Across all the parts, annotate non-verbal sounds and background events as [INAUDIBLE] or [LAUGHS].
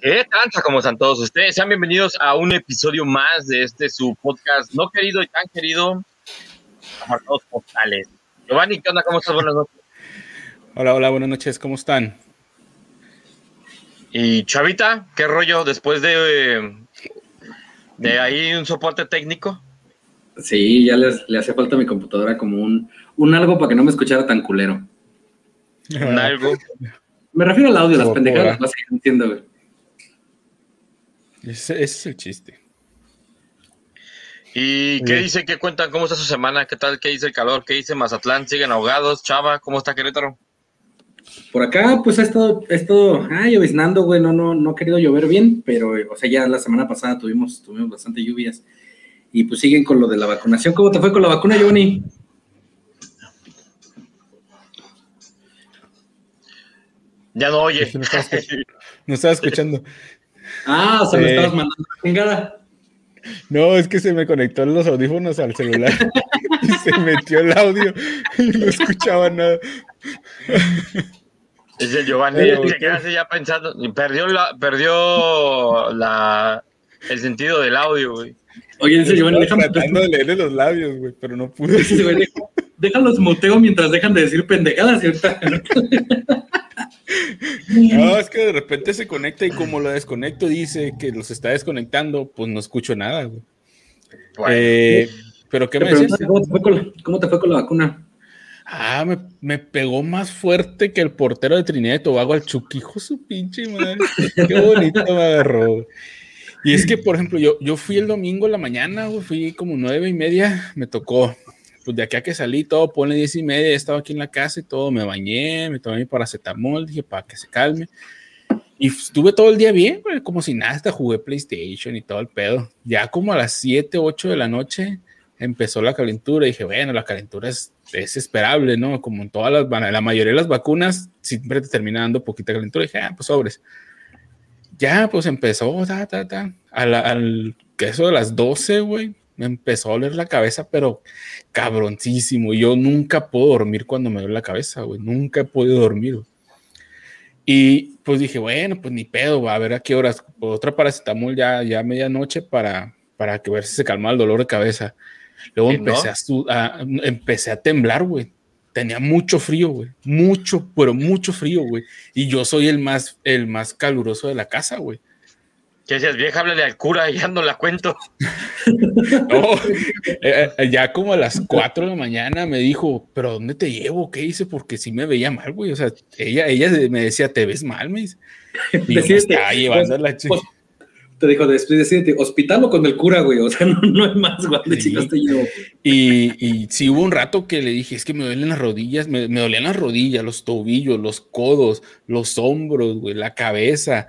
¿Qué tranza? ¿Cómo están todos ustedes? Sean bienvenidos a un episodio más de este su podcast no querido y tan querido, Apartados Postales. Giovanni, ¿qué onda? ¿Cómo estás? Buenas noches. Hola, hola, buenas noches, ¿cómo están? Y Chavita, ¿qué rollo después de, de ahí un soporte técnico? Sí, ya les, le hacía falta a mi computadora como un, un algo para que no me escuchara tan culero. Un algo. Me refiero al audio, las pendejadas las que entiendo, güey. Ese, ese es el chiste. ¿Y qué Bien. dice? ¿Qué cuentan? ¿Cómo está su semana? ¿Qué tal? ¿Qué dice el calor? ¿Qué dice Mazatlán? ¿Siguen ahogados? Chava, ¿cómo está Querétaro? Por acá, pues ha estado, ha estado, ah, lloviznando, güey, no, no, no ha querido llover bien, pero, o sea, ya la semana pasada tuvimos, tuvimos bastante lluvias. Y pues siguen con lo de la vacunación. ¿Cómo te fue con la vacuna, Giovanni? Ya no oye. Es que no estaba escuchando. [LAUGHS] Ah, o sea, me Sí. estabas mandando la chingada. No, es que se me conectó los audífonos al celular [LAUGHS] y se metió el audio y no escuchaba nada. Dice Giovanni, Pero, se queda así ya pensando. Perdió, la, perdió la, el sentido del audio, güey. Oye, dice Giovanni, Estaba déjame, tratando de leerle los labios, güey, pero no pude. dice Giovanni, déjalos muteo mientras dejan de decir pendejadas ahorita. [LAUGHS] No, es que de repente se conecta y como lo desconecto dice que los está desconectando, pues no escucho nada, güey. Bueno, Eh, pero ¿qué me decías? ¿Cómo te fue con la, cómo te fue con la vacuna? Ah, me, me pegó más fuerte que el portero de Trinidad y Tobago al de su pinche madre. Qué bonito me agarró. Y es que, por ejemplo, yo, yo fui el domingo en la mañana, güey, fui como nueve y media, me tocó. Pues de aquí a que salí, todo, pone diez y media, estaba aquí en la casa y todo, me bañé, me tomé mi paracetamol, dije, para que se calme. Y estuve todo el día bien, como si nada, hasta jugué PlayStation y todo el pedo. Ya como a las 7, 8 de la noche empezó la calentura y dije, bueno, la calentura es, es esperable, ¿no? Como en todas las, la mayoría de las vacunas siempre te termina dando poquita calentura. Y dije, ah, pues sobres. Ya, pues empezó, ta, ta, ta. A al que eso de las 12, güey, me empezó a doler la cabeza, pero cabroncísimo. Yo nunca puedo dormir cuando me duele la cabeza, güey. Nunca he podido dormir. güey. Y pues dije, bueno, pues ni pedo, va a ver a qué horas. Otra paracetamol ya, ya a medianoche para, para que ver si se calma el dolor de cabeza. Luego ¿Y empecé, no? a, su- a- empecé a temblar, güey. Tenía mucho frío, güey. Mucho, pero mucho frío, güey. Y yo soy el más, el más caluroso de la casa, güey. ¿Qué decías? Vieja, háblale al cura y [LAUGHS] ya no la cuento. No, [LAUGHS] eh, eh, ya como a las 4 de la mañana me dijo, pero ¿dónde te llevo? ¿Qué hice? Porque sí me veía mal, güey. O sea, ella, ella me decía, ¿te ves mal? Me dice. [LAUGHS] Y yo me Decídete, estaba llevando la chi- pues, Te dijo, después decídete, hospital o con el cura, güey. O sea, no, no hay más, güey. ¿Dónde Sí. chicas te llevo? Y, y sí hubo un rato que le dije, es que me duelen las rodillas, me, me dolían las rodillas, los tobillos, los codos, los hombros, güey, la cabeza.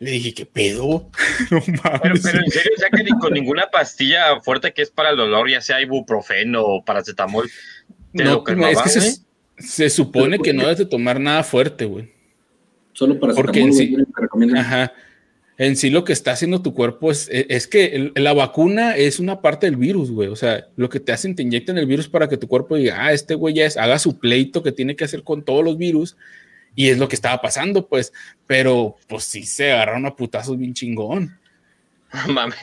Le dije, ¿qué pedo? [LAUGHS] No Pero, mames. pero en serio, o sea que ni con ninguna pastilla fuerte que es para el dolor, ya sea ibuprofeno o paracetamol, te No, lo calmaba, es que se, se supone que no debes de tomar nada fuerte, güey. Solo para Porque en sí-. Ajá. En sí lo que está haciendo tu cuerpo es, e, es que el- la vacuna es una parte del virus, güey. O sea, lo que te hacen, te inyectan el virus para que tu cuerpo diga, ah, este güey ya es, haga su pleito que tiene que hacer con todos los virus. Y es lo que estaba pasando, pues. Pero, pues sí se agarraron a putazos bien chingón.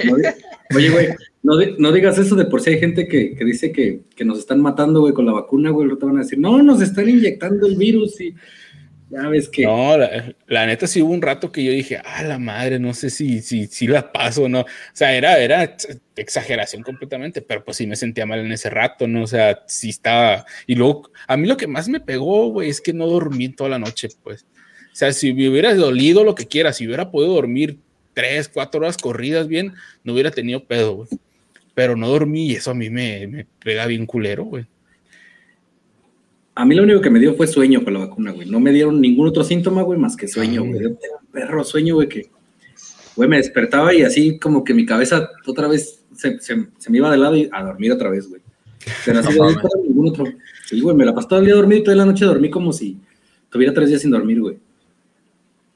Di- Oye, güey, no, no digas eso de por si hay gente que, que dice que, que nos están matando, güey, con la vacuna, güey. Te van a decir, no, nos están inyectando el virus y No, la, la neta sí hubo un rato que yo dije, ah, la madre, no sé si, si, si la paso o no. O sea, era, era ex- exageración completamente, pero pues sí me sentía mal en ese rato, ¿no? O sea, sí estaba. Y luego, a mí lo que más me pegó, güey, es que no dormí toda la noche, pues. O sea, si me hubiera dolido lo que quiera, si hubiera podido dormir tres, cuatro horas corridas bien, no hubiera tenido pedo, güey. Pero no dormí y eso a mí me, me pega bien culero, güey. A mí lo único que me dio fue sueño con la vacuna, güey. No me dieron ningún otro síntoma, güey, más que sueño, güey. Era un perro sueño, güey, que, güey, me despertaba y así como que mi cabeza otra vez se, se- se me iba de lado y a dormir otra vez, güey. Pero así No ningún otro. Sí, güey, me la pasé todo el día dormido y toda la noche dormí como si tuviera tres días sin dormir, güey.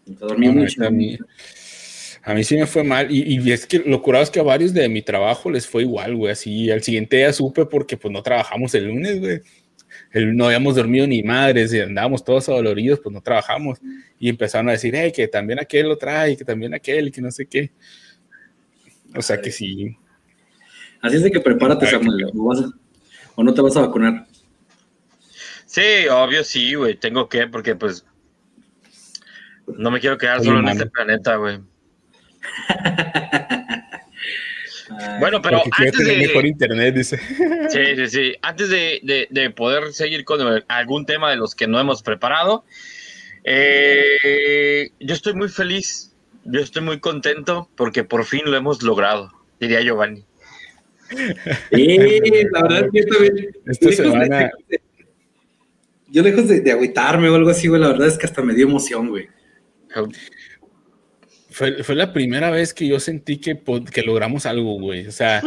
Dormí No, mucho. a mí- A mí sí me fue mal. Y, y es que lo curado es que a varios de mi trabajo les fue igual, güey. Así al siguiente día supe porque pues no trabajamos el lunes, güey. No habíamos dormido ni madres y andábamos todos adoloridos, pues no trabajamos. Y empezaron a decir, hey, que también aquel lo trae, que también aquel, y que no sé qué. O sea que sí. Así es de que prepárate, Samuel. ¿O no te vas a vacunar? Sí, obvio sí, güey. Tengo que, porque pues no me quiero quedar solo en este planeta, güey. [LAUGHS] bueno, pero antes de... mejor internet, dice. Sí, sí, sí. Antes de, poder seguir con algún tema de los que no hemos preparado, eh, yo estoy muy feliz, yo estoy muy contento porque por fin lo hemos logrado, diría Giovanni. Sí, [LAUGHS] la verdad es que yo también... Esta semana yo lejos de, de agüitarme o algo así, güey, la verdad es que hasta me dio emoción, güey. Fue, la primera vez que yo sentí que, que logramos algo, güey. O sea,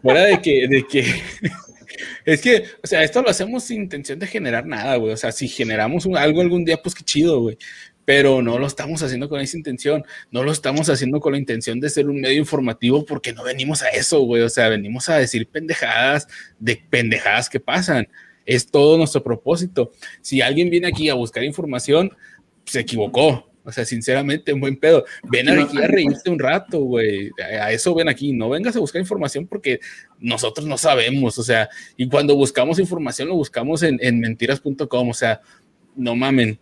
fuera de que, de que [LAUGHS] es que, o sea, esto lo hacemos sin intención de generar nada, güey. O sea, si generamos algo algún día, pues qué chido, güey. Pero no lo estamos haciendo con esa intención. No lo estamos haciendo con la intención de ser un medio informativo porque no venimos a eso, güey. O sea, venimos a decir pendejadas de pendejadas que pasan. Es todo nuestro propósito. Si alguien viene aquí a buscar información, se equivocó. O sea, sinceramente, un buen pedo. Ven aquí a reírte un rato, güey. A eso ven aquí. No vengas a buscar información porque nosotros no sabemos. O sea, y cuando buscamos información lo buscamos en, en mentiras.com. O sea, no mamen.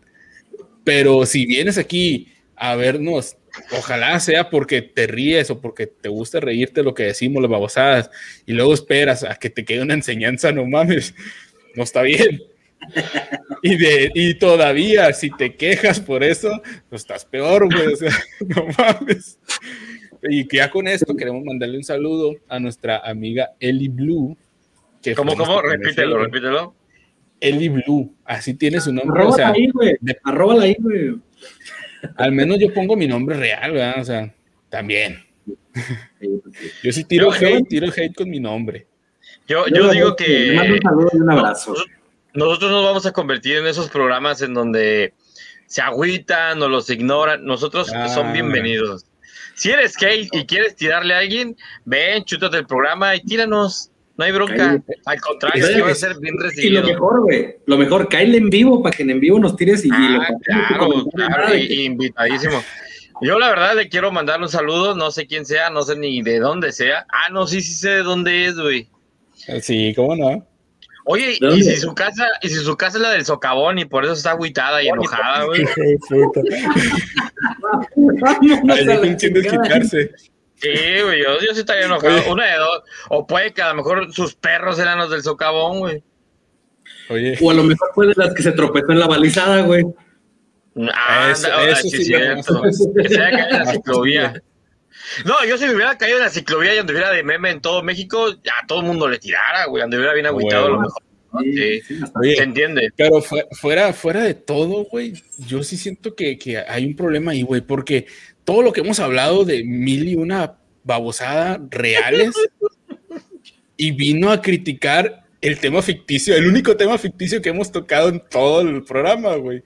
Pero si vienes aquí a vernos, ojalá sea porque te ríes o porque te gusta reírte lo que decimos, las babosadas, y luego esperas a que te quede una enseñanza, no mames no está bien. Y, de, y todavía, si te quejas por eso, pues estás peor, güey. O sea, [LAUGHS] no mames. Y que ya con esto queremos mandarle un saludo a nuestra amiga Eli Blue. Que ¿Cómo, cómo? Repítelo, repítelo. Eli Blue, así tiene su nombre. Arróbala o sea, ahí, güey. Arróbala ahí, güey. Al menos yo pongo mi nombre real, ¿verdad? O sea, también. Yo sí tiro hate, tiro hate con mi nombre. Yo, yo digo que. un saludo y un abrazo. Nosotros nos vamos a convertir en esos programas en donde se agüitan o los ignoran. Nosotros son ah. bienvenidos. Si eres gay y quieres tirarle a alguien, ven, chútate el programa y tíranos. No hay bronca. Al contrario, es que va a ser bien recibido. Y lo mejor, güey, lo mejor, cae en vivo para que en vivo nos tires y, ah, Claro, claro, invitadísimo. Yo la verdad le quiero mandar un saludo, no sé quién sea, no sé ni de dónde sea. Ah, no, sí, sí sé de dónde es, güey. Sí, ¿cómo no? Oye, ¿y si su casa, y si su casa es la del socavón y por eso está agüitada y enojada, güey? [LAUGHS] quitarse. Sí, güey, yo, yo sí estaría enojado. Una de dos. O puede que a lo mejor sus perros eran los del socavón, güey. Oye. O a lo mejor fue de las que se tropezó en la balizada, güey. Ah, eso, eso sí, sí, cierto. Que se haya en la ciclovía. No, yo si me hubiera caído en la ciclovía y anduviera de meme en todo México, a todo el mundo le tirara, güey, anduviera bien agüitado a lo mejor. Sí, se entiende. Pero fuera, fuera de todo, güey, yo sí siento que, que hay un problema ahí, güey, porque todo lo que hemos hablado de mil y una babosada reales y vino a criticar el tema ficticio, el único tema ficticio que hemos tocado en todo el programa, güey.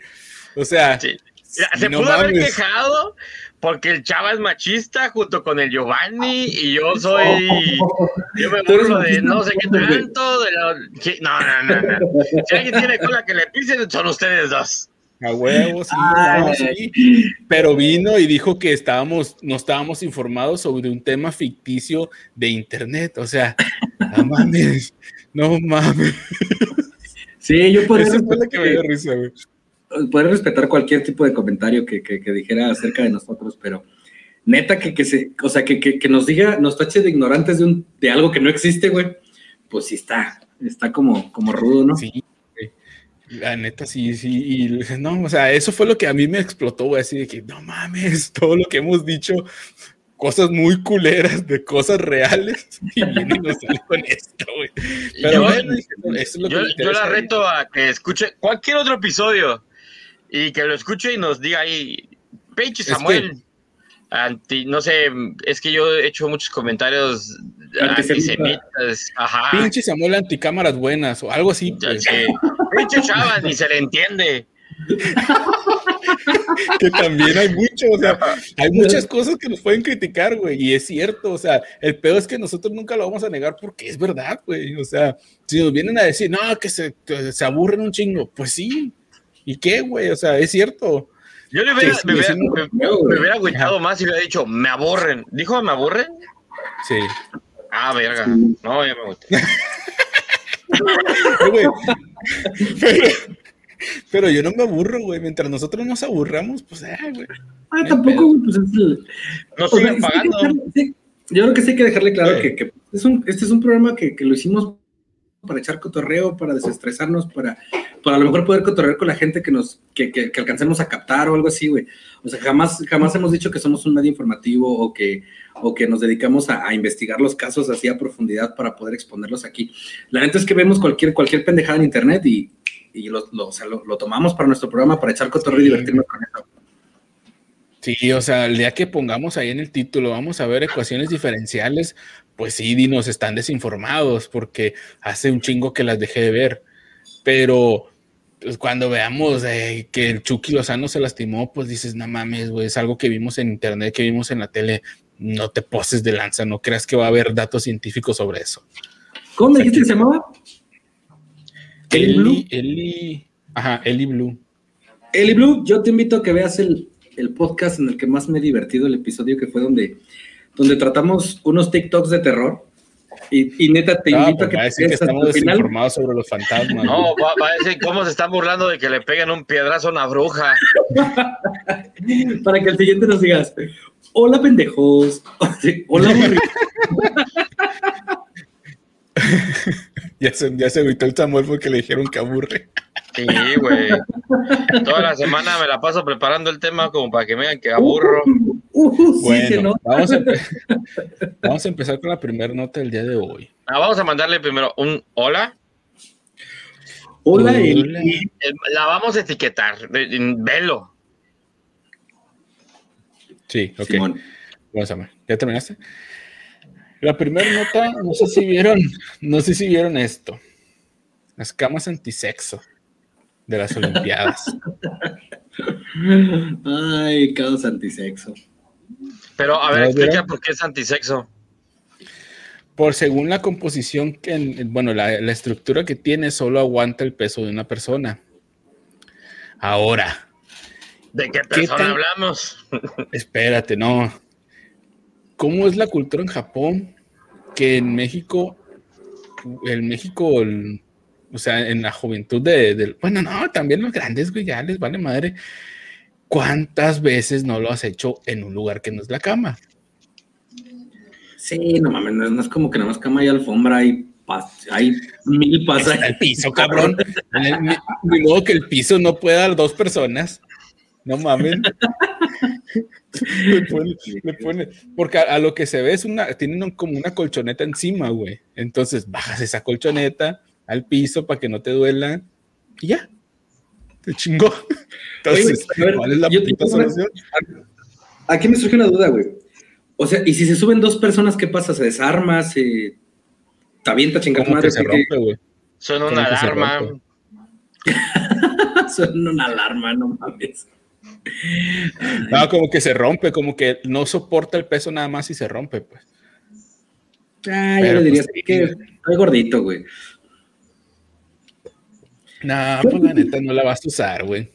O sea, se pudo haber quejado porque el chava es machista junto con el Giovanni y yo soy. Yo me [LAUGHS] burlo de no sé qué tanto. De no, no, no, no. Si alguien tiene cola que le pisen, son ustedes dos. A huevos, sí, Pero vino y dijo que estábamos, no estábamos informados sobre un tema ficticio de internet. O sea, no mames, no mames. Sí, yo por eso. que me dio risa, güey poder respetar cualquier tipo de comentario que, dijera acerca de nosotros, pero neta que, que se, o sea, que, que, nos diga, nos tache de ignorantes de, un, de algo que no existe, güey, pues sí está, está como, como rudo, ¿no? Sí. La neta, sí, sí, y no, o sea, eso fue lo que a mí me explotó, güey, así de que, no mames, [LAUGHS] todo lo que hemos dicho, cosas muy culeras de cosas reales, [LAUGHS] y viene y nos sale con esto, güey. Pero yo, bueno, es lo que yo, yo la reto a que escuche cualquier otro episodio y que lo escuche y nos diga ahí, pinche Samuel. Anti, no sé, es que yo he hecho muchos comentarios antisemitas. Ajá. Pinche Samuel anticámaras buenas o algo así. Pues. Pinche Chava, ni se le entiende. [LAUGHS] que también hay mucho, o sea, hay muchas cosas que nos pueden criticar, güey, y es cierto, o sea, el peor es que nosotros nunca lo vamos a negar porque es verdad, güey, o sea, si nos vienen a decir, no, que se, se aburren un chingo, pues sí, ¿y qué, güey? O sea, es cierto. Yo le hubiera, me, hubiera, me, hubiera agüitado más y hubiera dicho, me aburren. ¿Dijo me aburren? Sí. Ah, verga. No, ya me agüité. [LAUGHS] pero, yo no me aburro, güey. Mientras nosotros nos aburramos, pues, ah, güey. Ah, tampoco, güey, pues es el... Nos siguen pagando. yo creo que sí hay que dejarle claro que, que es un, este es un programa que, que lo hicimos para echar cotorreo, para desestresarnos, para, para a lo mejor poder cotorrear con la gente que nos, que, que, alcancemos a captar o algo así, güey. O sea, jamás, jamás hemos dicho que somos un medio informativo o que, o que nos dedicamos a, investigar los casos así a profundidad para poder exponerlos aquí. La neta es que vemos cualquier, cualquier pendejada en internet y, y lo, lo, o sea, lo, lo, tomamos para nuestro programa, para echar cotorreo y divertirnos con eso. Sí, o sea, el día que pongamos ahí en el título, vamos a ver ecuaciones diferenciales, pues sí, dinos, están desinformados porque hace un chingo que las dejé de ver. Pero pues, cuando veamos eh, que el Chucky Lozano se lastimó, pues dices, no mames, güey, es algo que vimos en internet, que vimos en la tele, no te poses de lanza, no creas que va a haber datos científicos sobre eso. ¿Cómo dijiste que se llamaba? Eli Blue. Eli, ajá, Eli Blue. Eli Blue, yo te invito a que veas el, el podcast en el que más me he divertido, el episodio que fue donde donde tratamos unos TikToks de terror. Y, neta, te invito a que, va a decir que estamos desinformados sobre los fantasmas. No, va, a decir cómo se están burlando de que le peguen un piedrazo a una bruja. [LAUGHS] Para que el siguiente nos digas, hola pendejos, [LAUGHS] hola [LAUGHS] ya se, ya se agüitó el Samuel porque le dijeron que aburre. Sí, güey. Toda la semana me la paso preparando el tema como para que me digan que aburro. Uh, bueno, vamos, a [LAUGHS] vamos, a empezar con la primera nota del día de hoy. Ah, vamos a mandarle primero un hola. Hola, La vamos a etiquetar. Velo. Sí, ok. Vamos a ver. ¿Ya terminaste? La primera nota, no sé si vieron, no sé si vieron esto. Las camas antisexo de las Olimpiadas. [LAUGHS] Ay, caos antisexo. Pero, a ver, explica por qué es antisexo. Por según la composición, que, bueno, la, estructura que tiene solo aguanta el peso de una persona. Ahora. ¿De qué persona hablamos? [LAUGHS] Espérate, no. ¿Cómo es la cultura en Japón? Que en México, el México, o sea, en la juventud de, bueno, no, también los grandes, güey, ya les vale madre. ¿Cuántas veces no lo has hecho en un lugar que no es la cama? Sí, no mames, no, es como que nada más cama y alfombra y hay mil pasas. El piso, cabrón. De modo que el piso no pueda dar dos personas. No mames. le pone, porque a, lo que se ve es una, tienen como una colchoneta encima, güey. Entonces bajas esa colchoneta al piso para que no te duela y ya. Te chingó. Entonces, ¿cuál es la puta solución? Aquí me surge una duda, güey. O sea, y si se suben dos personas, ¿qué pasa? ¿Se desarma? ¿Se te avienta chingada madre? Se rompe, güey. Suena una alarma. Suena [LAUGHS] una alarma, no mames. No, como que se rompe, como que no soporta el peso nada más y se rompe, pues. Ah, yo le diría pues, que estoy gordito, güey. No, pues la neta no la vas a usar, güey.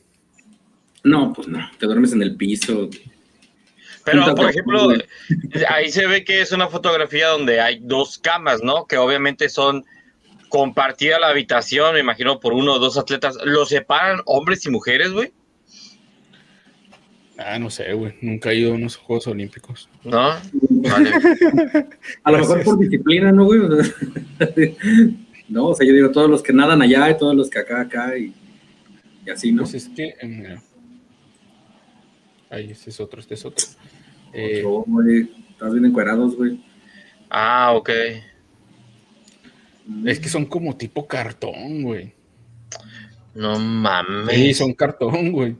No, pues no, te duermes en el piso. Pero, por ejemplo, [LAUGHS] ahí se ve que es una fotografía donde hay dos camas, ¿no? Que obviamente son compartida la habitación, me imagino, por uno o dos atletas. ¿Lo separan hombres y mujeres, güey? Ah, no sé, güey. Nunca he ido a unos Juegos Olímpicos. ¿No? Vale. [LAUGHS] a lo mejor por disciplina, ¿no, güey? [LAUGHS] no, o sea, yo digo, todos los que nadan allá y todos los que acá, acá y, así, ¿no? Pues es que... Eh, ahí, este es otro, este es otro. Eh, güey. Estás bien encuerados, güey. Ah, ok. Es que son como tipo cartón, güey. No mames. Sí, son cartón, güey.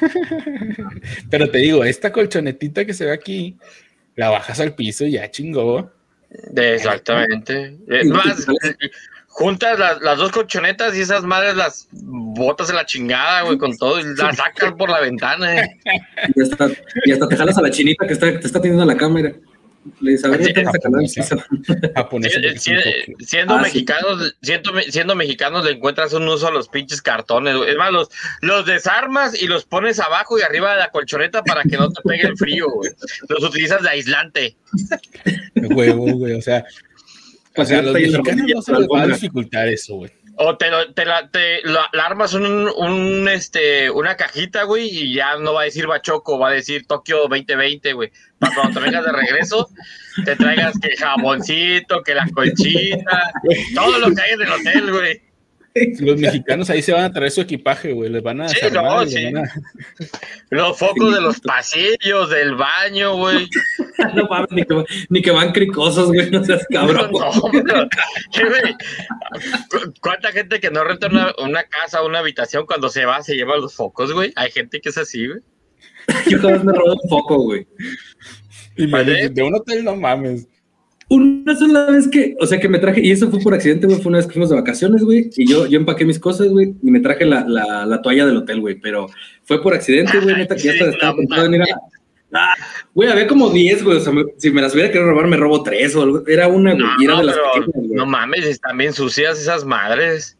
[LAUGHS] Pero te digo, esta colchonetita que se ve aquí, la bajas al piso y ya chingó. Exactamente. más, juntas las, dos colchonetas y esas madres las botas en la chingada, güey, con todo y las sacas por la ventana. Eh. [LAUGHS] Y, hasta, y hasta te jalas a la chinita que está, te está teniendo la cámara. Le dices, a ver, siendo mexicanos, siendo, siendo, mexicanos le encuentras un uso a los pinches cartones. Es más, los, los desarmas y los pones abajo y arriba de la colchoneta para que no te pegue el frío, güey. Los utilizas de aislante. Huevo, güey, o sea, o sea, los mexicanos no se les va a dificultar eso, güey. O te, te, la, te la, armas un, este, una cajita, güey, y ya no va a decir Bachoco, va a decir Tokio 2020, güey. Para cuando te vengas de regreso, te traigas que jaboncito, que la colchita, todo lo que hay en el hotel, güey. Los mexicanos ahí se van a traer su equipaje, güey. Les van a. Sí, no, sí. Los focos de los pasillos, del baño, güey. [LAUGHS] no mames, ni que, ni que van cricosos, güey. No seas cabrón. No, no, ¿Cuánta gente que no renta una, casa o una habitación cuando se va se lleva los focos, güey? Hay gente que es así, güey. Yo jamás me robo un foco, güey. de un hotel no mames. Una sola vez que, o sea, que me traje, y eso fue por accidente, güey, fue una vez que fuimos de vacaciones, güey, y yo, yo empaqué mis cosas, güey, y me traje la, la, la toalla del hotel, güey, pero fue por accidente, güey, neta, que ya estaba, estaba pensando en ir a... Ah, güey, había como 10, güey, o sea, si me las hubiera querido robar, me robo 3 o algo, era una, güey, y era de las pequeñas, No mames, están bien sucias esas madres.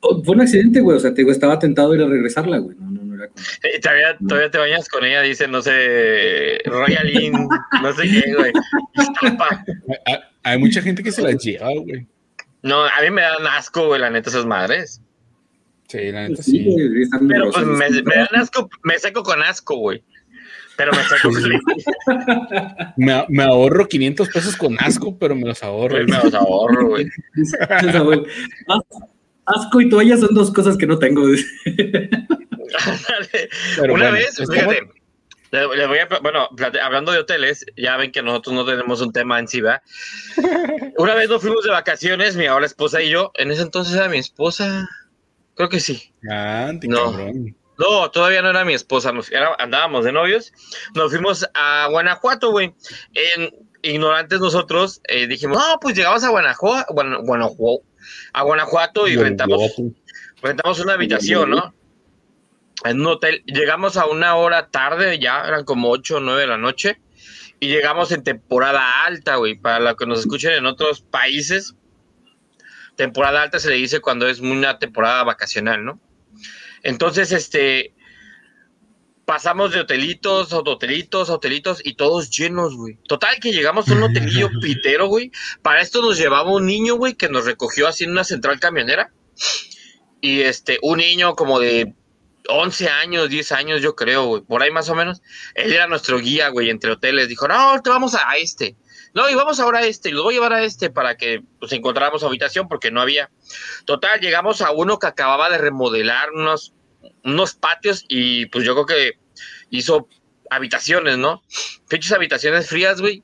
Oh, fue un accidente, güey, o sea, te digo, estaba tentado ir a regresarla, güey, no, no, no era como... Y todavía, todavía te bañas con ella, dice, no sé, Royalin, no sé qué, güey. Hay mucha gente que se las lleva, güey. No, a mí me dan asco, güey, la neta, esas madres. Sí, la neta sí. Pero pues me, me, dan asco, me seco con asco, güey. Pero me seco con me, me ahorro 500 pesos con asco, pero me los ahorro. me los ahorro, güey. [LAUGHS] asco y toalla son dos cosas que no tengo. [LAUGHS] Una vez, fíjate, le, voy a, bueno, hablando de hoteles, ya ven que nosotros no tenemos un tema en sí, ¿verdad? [LAUGHS] Una vez nos fuimos de vacaciones, mi ahora esposa y yo. En ese entonces era mi esposa. Creo que sí. Ah, no. No, todavía no era mi esposa. Nos, andábamos de novios. Nos fuimos a Guanajuato, güey. Ignorantes nosotros eh, dijimos, no, pues llegamos a Guanajuato, Guanajuato, a Guanajuato y rentamos, rentamos una habitación, ¿no? En un hotel. Llegamos a una hora tarde, ya eran como 8 o 9 de la noche, y llegamos en temporada alta, güey, para lo que nos escuchen en otros países. Temporada alta se le dice cuando es una temporada vacacional, ¿no? Entonces, este, pasamos de hotelitos a hotelitos a hotelitos y todos llenos, güey. Total que llegamos a un hotelillo [LAUGHS] pitero, güey. Para esto nos llevaba un niño, güey, que nos recogió así en una central camionera. Y este, un niño como de 11 años, 10 años, yo creo, por ahí más o menos. Él era nuestro guía, güey, entre hoteles. Dijo, no, te vamos a este. No, y vamos ahora a este, y los voy a llevar a este para que pues encontráramos habitación porque no había. Total, llegamos a uno que acababa de remodelar unos, unos patios y pues yo creo que hizo habitaciones, ¿no? Pinches habitaciones frías, güey.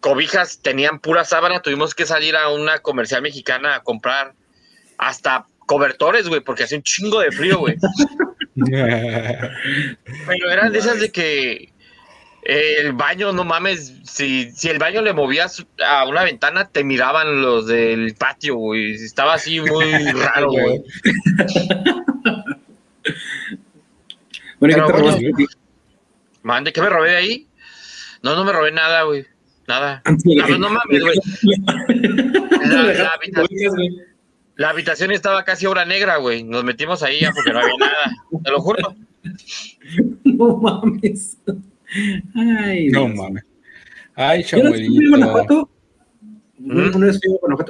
Cobijas tenían pura sábana, tuvimos que salir a una comercial mexicana a comprar hasta cobertores, güey, porque hace un chingo de frío, güey. [LAUGHS] Pero eran de esas de que el baño, no mames, si, si el baño le movías a una ventana, te miraban los del patio, güey. Estaba así muy [LAUGHS] raro, güey. bueno, ¿qué te robaste? Mande, ¿qué me robé de ahí? No, no me robé nada, güey. Nada. No, no mames, güey. [LAUGHS] La, la, la habitación estaba casi obra negra, güey. Nos metimos ahí ya porque no había nada. Te lo juro. [LAUGHS] No mames. Ay, no mames. Ay, chabuelito.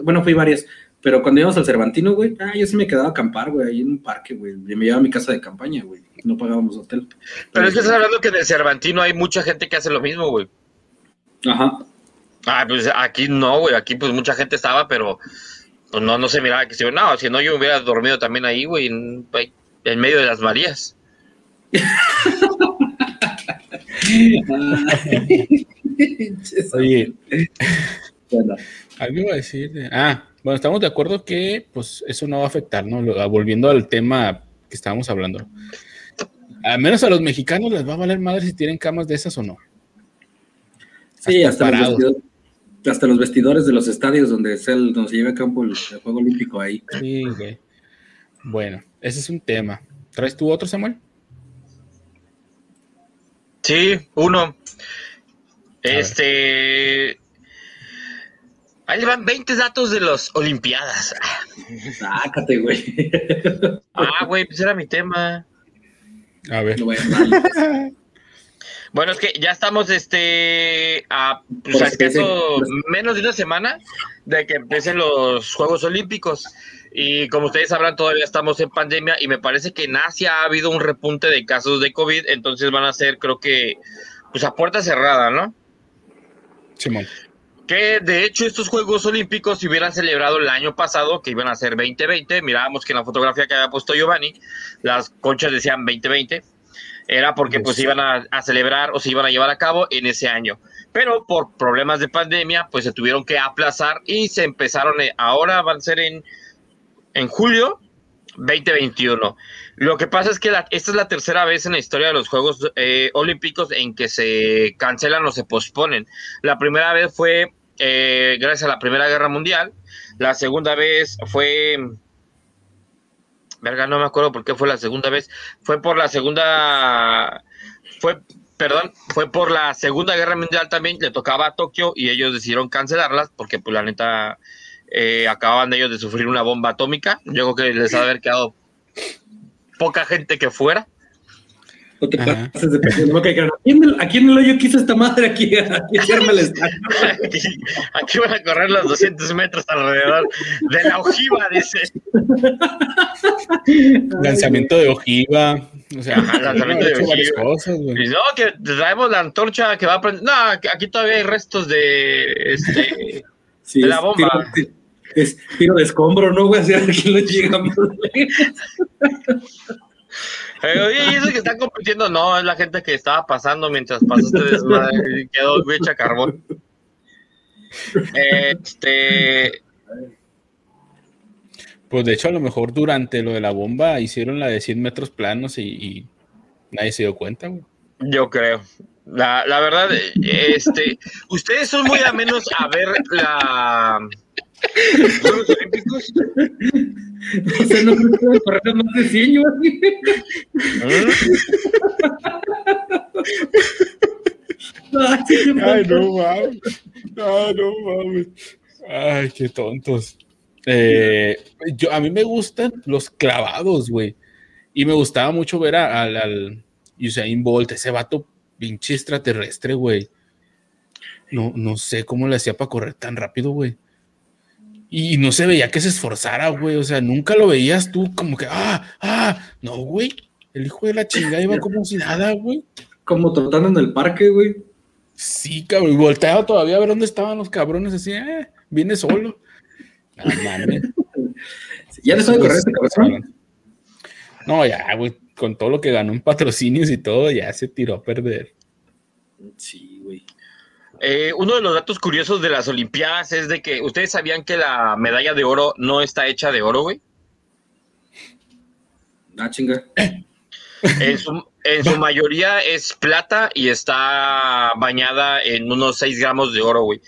Bueno, fui varias. Pero cuando íbamos al Cervantino, güey, ah, yo sí me quedaba a acampar, güey, ahí en un parque, güey. Me llevaba a mi casa de campaña, güey. No pagábamos hotel. Pero, es que estás hablando que en el Cervantino hay mucha gente que hace lo mismo, güey. Ajá. Ah, pues aquí no, güey. Aquí pues mucha gente estaba, pero pues no, no se miraba que se no, si no yo hubiera dormido también ahí, güey, en, medio de las Marías. [LAUGHS] Oye, algo iba a decir. Ah, bueno, estamos de acuerdo que pues eso no va a afectar, ¿no? Volviendo al tema que estábamos hablando. Al menos a los mexicanos les va a valer madre si tienen camas de esas o no. Sí, hasta, hasta los vestidores de los estadios donde, es el, donde se lleva a campo el, Juego Olímpico ahí. Sí, güey. Bueno, ese es un tema. ¿Traes tú otro, Samuel? Sí, uno. Este. Ahí van 20 datos de las Olimpiadas. Sácate, güey. Ah, güey, pues era mi tema. A ver. Bueno, [LAUGHS] es que ya estamos este a, pues, a menos de una semana de que empiecen los Juegos Olímpicos. Y como ustedes sabrán, todavía estamos en pandemia y me parece que en Asia ha habido un repunte de casos de COVID, entonces van a ser, creo que, pues a puerta cerrada, ¿no? Simón. Que de hecho estos Juegos Olímpicos se hubieran celebrado el año pasado, que iban a ser 2020, mirábamos que en la fotografía que había puesto Giovanni, las conchas decían 2020 era porque pues iban a, celebrar o se iban a llevar a cabo en ese año. Pero por problemas de pandemia, pues se tuvieron que aplazar y se empezaron, eh, ahora van a ser en, en julio 2021. Lo que pasa es que esta es la tercera vez en la historia de los Juegos eh, Olímpicos en que se cancelan o se posponen. La primera vez fue eh, gracias a la Primera Guerra Mundial, la segunda vez fue verga, no me acuerdo por qué fue la segunda vez, fue por la segunda, fue, perdón, fue por la Segunda Guerra Mundial también, le tocaba a Tokio y ellos decidieron cancelarlas porque pues la neta eh, acababan de ellos de sufrir una bomba atómica, yo creo que les ha haber quedado poca gente que fuera. No te pases de ¿Aquí, en el, hoyo quiso esta madre? Aquí, [LAUGHS] aquí aquí, aquí van a correr los 200 metros alrededor de la ojiva, dice. Lanzamiento de ojiva. O sea, lanzamiento de ojiva. Cosas, no, que traemos la antorcha que va a prender. No, aquí todavía hay restos de, este, [LAUGHS] de la bomba. es tiro de escombro, ¿no, güey? [LAUGHS] Así aquí lo llegamos. Oye, y eso que están compitiendo, no, es la gente que estaba pasando mientras pasó este desmadre y quedó hecha carbón. Este. Pues de hecho, a lo mejor durante lo de la bomba hicieron la de 100 metros planos y, nadie se dio cuenta, Yo creo. La, la verdad, este, ustedes son muy a menos a ver la, ¿Juegos Olímpicos? O sea, no puede correr más de 100, Ay, no mames. Ay, no mames. Ay, qué tontos. Eh, yo, a mí me gustan los clavados, güey. Y me gustaba mucho ver al, al Usain Bolt, ese vato pinche extraterrestre, güey. No, no sé cómo le hacía para correr tan rápido, güey. Y no se veía que se esforzara, güey. O sea, nunca lo veías tú como que, ah, ah, no, güey. El hijo de la chingada iba como si nada, güey. Como trotando en el parque, güey. Sí, cabrón. Y volteaba todavía a ver dónde estaban los cabrones. Así, eh, viene solo. No, mames. [LAUGHS] ¿Ya le sabe correr este cabrón? No, ya, güey. Con todo lo que ganó en patrocinios y todo, ya se tiró a perder. Sí. Eh, uno de los datos curiosos de las Olimpiadas es de que ustedes sabían que la medalla de oro no está hecha de oro, güey. Ah, chinga. En su, mayoría es plata y está bañada en unos 6 gramos de oro, güey.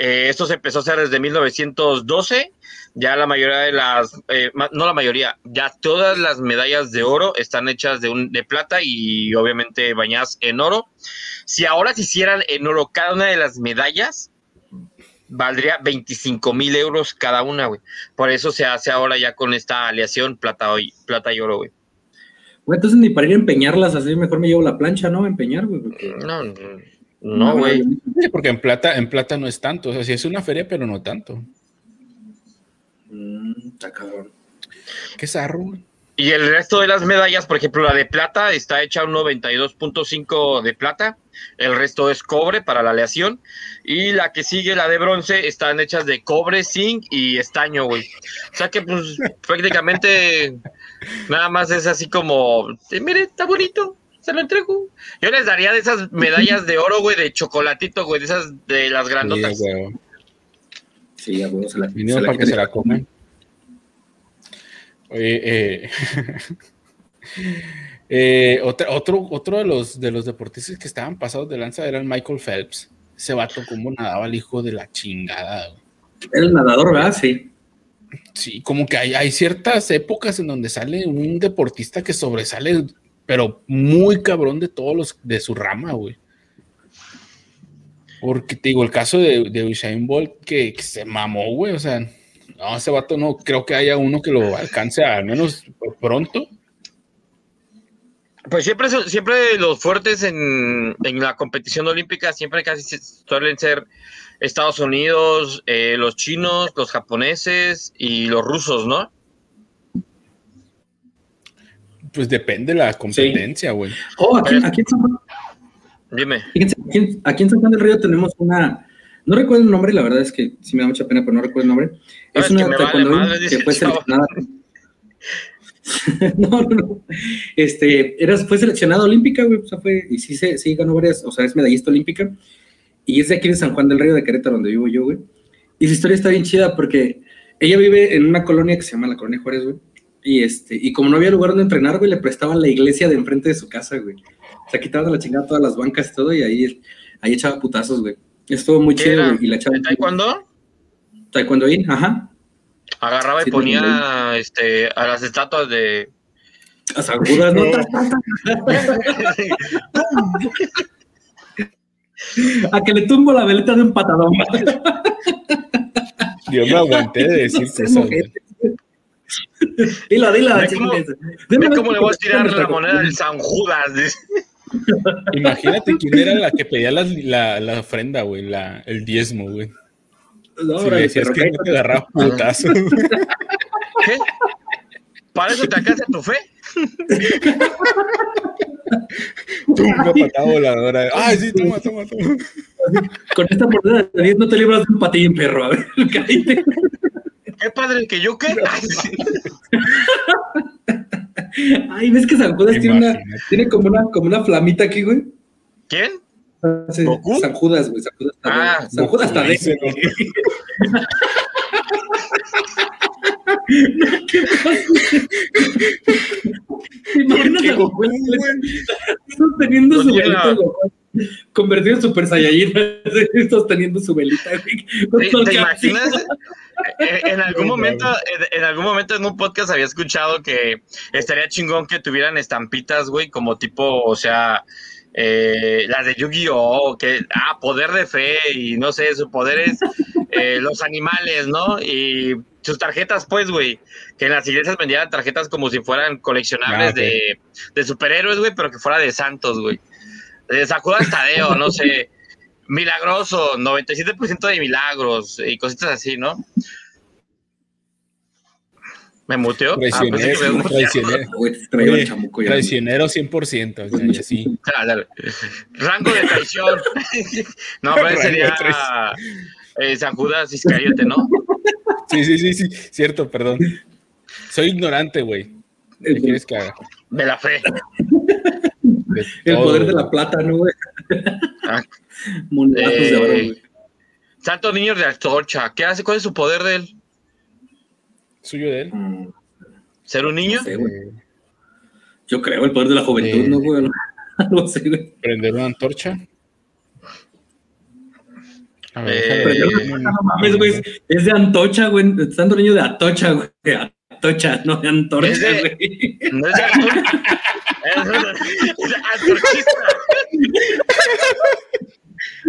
Eh, esto se empezó a hacer desde 1912. Ya la mayoría de las, eh, no la mayoría, ya todas las medallas de oro están hechas de, un, de plata y obviamente bañadas en oro. Si ahora se hicieran en oro cada una de las medallas, valdría 25 mil euros cada una, güey. Por eso se hace ahora ya con esta aleación plata y, plata y oro, güey. Güey, entonces ni para ir a empeñarlas así, mejor me llevo la plancha, ¿no? empeñar, güey. No, no, güey. Sí, porque en plata, en plata no es tanto. O sea, sí es una feria, pero no tanto. Mm, está cabrón. Qué zarro, güey. Y el resto de las medallas, por ejemplo, la de plata está hecha un 92.5 de plata, el resto es cobre para la aleación, y la que sigue, la de bronce, están hechas de cobre, zinc y estaño, güey. O sea que, pues, [LAUGHS] prácticamente nada más es así como, mire, está bonito, se lo entrego. Yo les daría de esas medallas de oro, güey, de chocolatito, güey, de esas de las grandotas. Sí, güey. se la, se para que se la comen. Eh, [LAUGHS] eh, otro, otro de los, de los deportistas que estaban pasados de lanza era el Michael Phelps. ese vato como nadaba el hijo de la chingada. Era el nadador, ¿verdad? Sí. Sí, como que hay, hay ciertas épocas en donde sale un deportista que sobresale, pero muy cabrón de todos los de su rama, güey. Porque te digo, el caso de, de Usain Bolt que, se mamó, güey. O sea, no, ese vato no creo que haya uno que lo alcance al menos pronto. Pues siempre, siempre los fuertes en, la competición olímpica siempre casi suelen ser Estados Unidos, eh, los chinos, los japoneses y los rusos, ¿no? Pues depende de la competencia, güey. Oh, aquí, aquí, Dime. aquí, en San Juan del Río tenemos una. No recuerdo el nombre, la verdad es que sí me da mucha pena, pero no recuerdo el nombre. es, una que, que fue seleccionada. [LAUGHS] no, no, no. Este, era, fue seleccionada olímpica, güey. O sea, fue, y sí, sí ganó varias, o sea, es medallista olímpica. Y es de aquí de San Juan del Río, de Querétaro, donde vivo yo, güey. Y su historia está bien chida porque ella vive en una colonia que se llama la Colonia Juárez, güey. Y, este, y como no había lugar donde entrenar, güey, le prestaban la iglesia de enfrente de su casa, güey. O sea, quitaban de la chingada todas las bancas y todo, y ahí, ahí echaba putazos, güey. Estuvo muy chido, güey. Y la echaba. ¿Taekwondo? Taekwondo ahí, ajá. Agarraba y ponía este, a las estatuas de. Agudas, ¿no? [LAUGHS] a que le tumbo la veleta de un patadón. Yo me aguanté de decir eso. [LAUGHS] Dila, dila. ¿Cómo, cómo le voy a tirar la moneda del San Judas? Imagínate quién era la que pedía la, la, ofrenda, güey, la, el diezmo, güey. No, si le decías que no te agarraba putazo. ¿Qué? ¿Para eso te alcanza tu fe? Toma patada voladora. Ay, sí, toma, toma, toma. Con esta moneda de 10 no te libras de un patín, perro. A ver, [LAUGHS] cállate. ¿Qué padre que yo qué? [LAUGHS] Ay, ¿ves que San Judas tiene, una, tiene como, una, como una flamita aquí, güey? ¿Quién? Sí, San Judas, güey. San Judas está ah, San Judas está de. ¿Qué pasa? Imagínate a Goku sosteniendo su velita, convertido en Super Saiyajin, [LAUGHS] sosteniendo su velita. ¿Te, imaginas? Eh, en algún momento, en algún momento en un podcast había escuchado que estaría chingón que tuvieran estampitas, güey, como tipo, o sea, eh, las de Yu-Gi-Oh, que, ah, poder de fe y no sé, su poder es eh, [LAUGHS] los animales, ¿no? Y sus tarjetas, pues, güey, que en las iglesias vendían tarjetas como si fueran coleccionables ah, de, de, superhéroes, güey, pero que fuera de santos, güey. De Sakuda Tadeo, no sé. Milagroso, 97% de milagros y cositas así, ¿no? ¿Me muteó? Traicionero, ah, traicionero, traicionero 100%. sí. Rango de traición. [LAUGHS] no, pero sería eh, San Judas Iscariote, ¿no? Sí, sí, sí, sí, cierto, perdón. Soy ignorante, güey. ¿Qué quieres que haga? De la fe. [LAUGHS] el poder de la plata, ¿no, güey? Ah. [LAUGHS] de oro, eh, güey. Santos niños de Antorcha. ¿Qué hace? ¿Cuál es su poder de él? ¿Suyo de él? Mm. ¿Ser un niño? Yo creo el poder de la juventud, ¿no, güey? [LAUGHS] No sé, güey. ¿Prender una antorcha? A ver, eh, no mames, güey. Es de Antocha, güey. Santo niño de Atocha, güey. Atocha, no de Antorcha, güey. No es de Antorcha. [LAUGHS] es de Antorchista.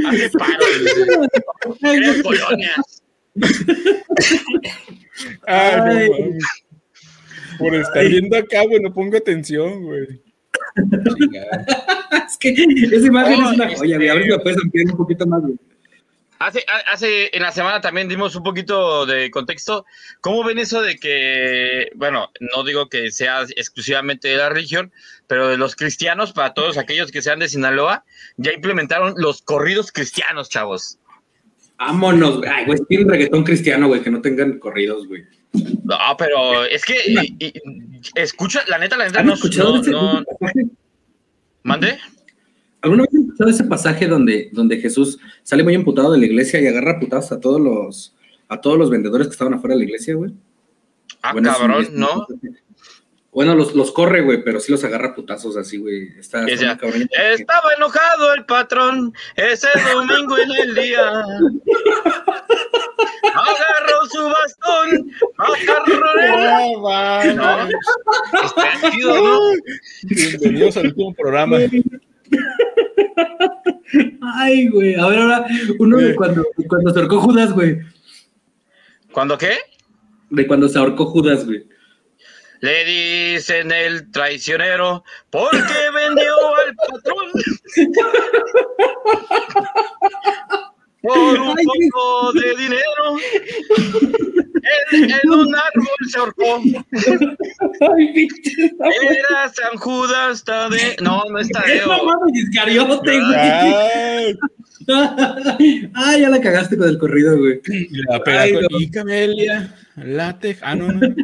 Hace paro. Colonias. Ay, no Por estar viendo acá, güey, no pongo atención, güey. [LAUGHS] es que esa imagen es una joya, güey. A ver si la puedes ampliar un poquito más, güey. Hace, hace, en la semana también dimos un poquito de contexto. ¿Cómo ven eso de que, bueno, no digo que sea exclusivamente de la religión, pero de los cristianos, para todos aquellos que sean de Sinaloa, ya implementaron los corridos cristianos, chavos? Vámonos, güey. Ay, güey, tiene un reggaetón cristiano, güey, que no tengan corridos, güey. No, pero es que escucha, la neta, la neta, no, no, ¿Mande? ¿Alguna vez has escuchado ese pasaje donde, donde Jesús sale muy emputado de la iglesia y agarra putadas a todos los a todos los vendedores que estaban afuera de la iglesia, güey? Ah, cabrón, ¿no? Bueno, los, los corre, güey, pero sí los agarra putazos así, güey. Está, Estaba enojado el patrón ese domingo en el día. Agarró su bastón, no, Está chido, ¿no? Bienvenidos al último programa. [LAUGHS] Ay, güey. A ver, ahora, uno de cuando, cuando se ahorcó Judas, güey. ¿Cuándo qué? De cuando se ahorcó Judas, güey. Le dicen el traicionero porque vendió al patrón. [LAUGHS] Por un poco de dinero. En, un árbol se ahorcó. Era San Judas Tadeo. No, no es Tadeo. Ah, [LAUGHS] ya la cagaste con el corrido, güey. La. Y Late. Ah, no, no.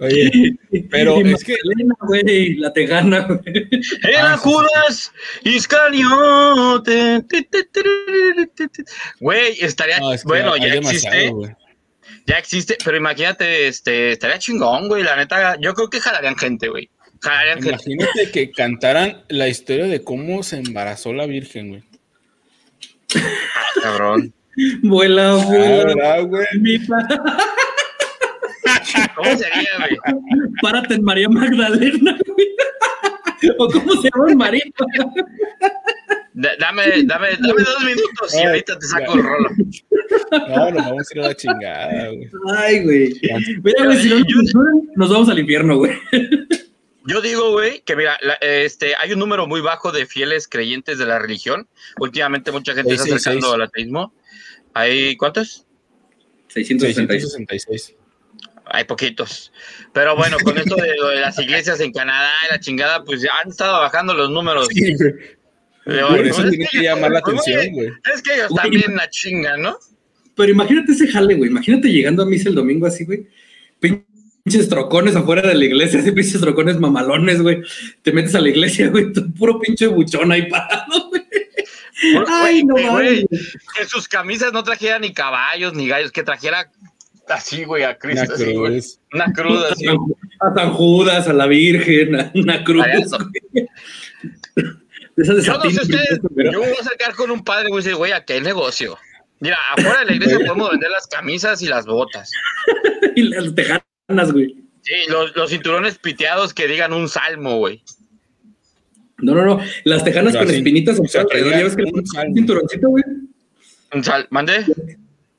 Oye, pero es que. güey, la tejana, güey. Era ah, Judas Iscariote. Güey, estaría. bueno, ya existe. Ya existe, pero imagínate, este, estaría chingón, güey. La neta, yo creo que jalarían gente, güey. Jalarían Imagínate que cantaran la historia de cómo se embarazó la Virgen, güey. Ah, cabrón. Vuela, vuela. güey. [LAUGHS] ¿Cómo sería, güey? Párate en María Magdalena, güey. ¿O cómo se llama el marido? Dame, dame, dame dos minutos y ahorita te saco el rolo. No, nos vamos a ir a la chingada, güey. Ay, güey. Mira, güey, si no nos vamos al infierno, güey. Yo digo, güey, que mira, este, hay un número muy bajo de fieles creyentes de la religión. Últimamente mucha gente está acercando al ateísmo. ¿Hay cuántos? 666. Hay poquitos. Pero bueno, con esto de, las iglesias en Canadá y la chingada, pues ya han estado bajando los números. Sí, Por eso tiene que, llamar la atención, güey. Es que ellos también la chingan, ¿no? Pero imagínate ese jale, güey. Imagínate llegando a misa el domingo así, güey pinches trocones afuera de la iglesia, así pinches trocones mamalones, güey. Te metes a la iglesia, güey, puro pinche buchón ahí parado, güey. Ay, no güey. Que sus camisas no trajeran ni caballos ni gallos, que trajera así, güey, a Cristo. Una cruz. Una cruz así. A San Judas, a la Virgen, a una cruz. yo no sé ustedes, yo voy a sacar con un padre, güey, güey, ¿a qué negocio? Mira, afuera de la iglesia podemos vender las camisas y las botas. [LAUGHS] y las tejanas güey. Sí, los, cinturones piteados que digan un salmo, güey. No, no, no. Las tejanas con espinitas o sea, alrededor. ¿Ya ves que un, cinturoncito, güey? ¿Un sal? ¿Mande?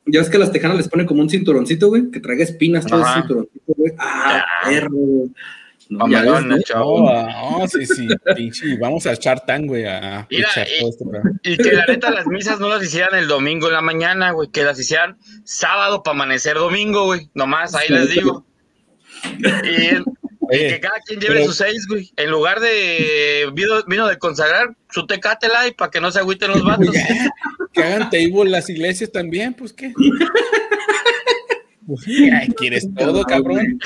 Ya ves que las tejanas les ponen como un cinturoncito, güey, que traiga espinas todo ese cinturoncito, güey. Ah, perro. No, ya ves, ¿no? chavo. No, sí, sí, pinche, vamos a echar tan, güey, a Mira, y, este y, que la neta las misas no las hicieran el domingo en la mañana, güey, que las hicieran sábado para amanecer domingo, güey, nomás, ahí les digo. Y, que cada quien lleve sus seis, güey. En lugar de vino, de consagrar, su tecate y para que no se agüiten los vatos. [LAUGHS] que hagan table las iglesias también, pues qué. Pues ¿Quieres todo, cabrón?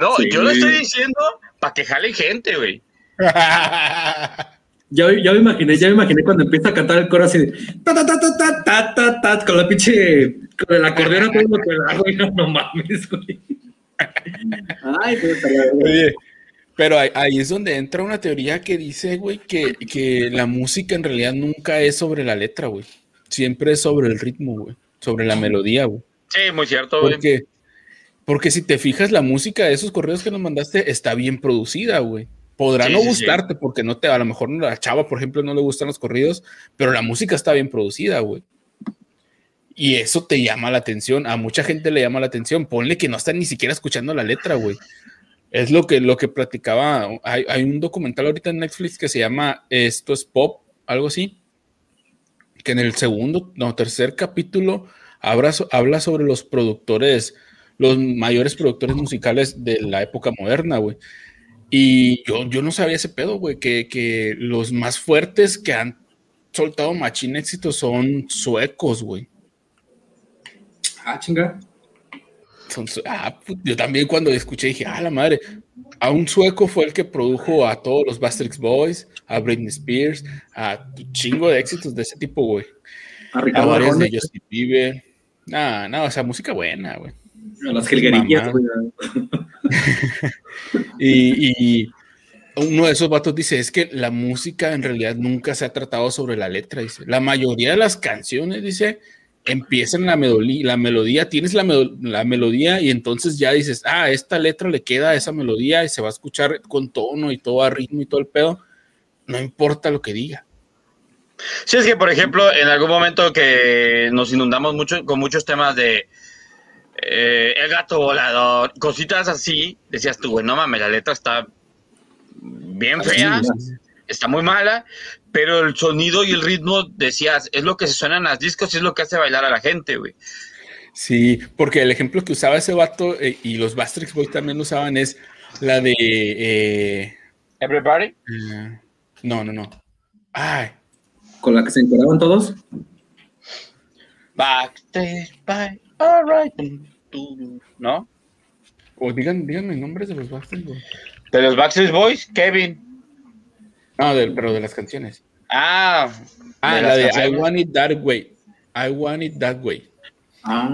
No, yo lo estoy diciendo para que jale gente, güey. [LAUGHS] Ya, ya, me imaginé, ya me imaginé cuando empieza a cantar el coro así de ta ta ta ta ta ta ta, ta con la pinche con el acordeón todo lo que güey, no, [LAUGHS] no mames, güey. Pero ahí, es donde entra una teoría que dice, güey, que, la música en realidad nunca es sobre la letra, güey. Siempre es sobre el ritmo, güey. Sobre la melodía, güey. Sí, muy cierto, güey. Porque, porque si te fijas, la música de esos correos que nos mandaste está bien producida, güey. Podrá no gustarte porque no te, a lo mejor la chava, por ejemplo, no le gustan los corridos, pero la música está bien producida, güey. Y eso te llama la atención, a mucha gente le llama la atención. Ponle que no están ni siquiera escuchando la letra, güey. Es lo que, lo que platicaba. Hay, hay, un documental ahorita en Netflix que se llama Esto es Pop, algo así. Que en el segundo, no, tercer capítulo habla, habla sobre los productores, los mayores productores musicales de la época moderna, güey. Y yo, yo no sabía ese pedo, güey, que, que los más fuertes que han soltado machín éxito son suecos, güey. Ah, chinga. Ah, yo también cuando escuché dije, ah, la madre, a un sueco fue el que produjo a todos los Bastrix Boys, a Britney Spears, a chingo de éxitos de ese tipo, güey. A, varios de Justin Bieber. Nah, no, o sea, música buena, güey. las jilguerillas, [LAUGHS] y, y uno de esos vatos dice, es que la música en realidad nunca se ha tratado sobre la letra, dice. La mayoría de las canciones, dice, empiezan la melodía, la melodía, tienes la, la, melodía y entonces ya dices, ah, esta letra le queda a esa melodía y se va a escuchar con tono y todo a ritmo y todo el pedo, no importa lo que diga. Sí, es que, por ejemplo, en algún momento que nos inundamos mucho con muchos temas de eh, el gato volador, cositas así, decías tú, güey, no mames, la letra está bien fea, está muy mala, pero el sonido y el ritmo, decías, es lo que se suena en las discos y es lo que hace bailar a la gente, güey. Sí, porque el ejemplo que usaba ese vato eh, y los Bastrix Boys también usaban es la de... Eh, ¿Everybody? Eh, no, no, no. Ay. ¿Con la que se encoraban todos? Backstage by, alright. ¿No? O digan, díganme nombres de los Backstreet Boys. De los Backstreet Boys, Kevin. No, pero de las canciones. Ah, ah la de I Want It That Way. I Want It That Way.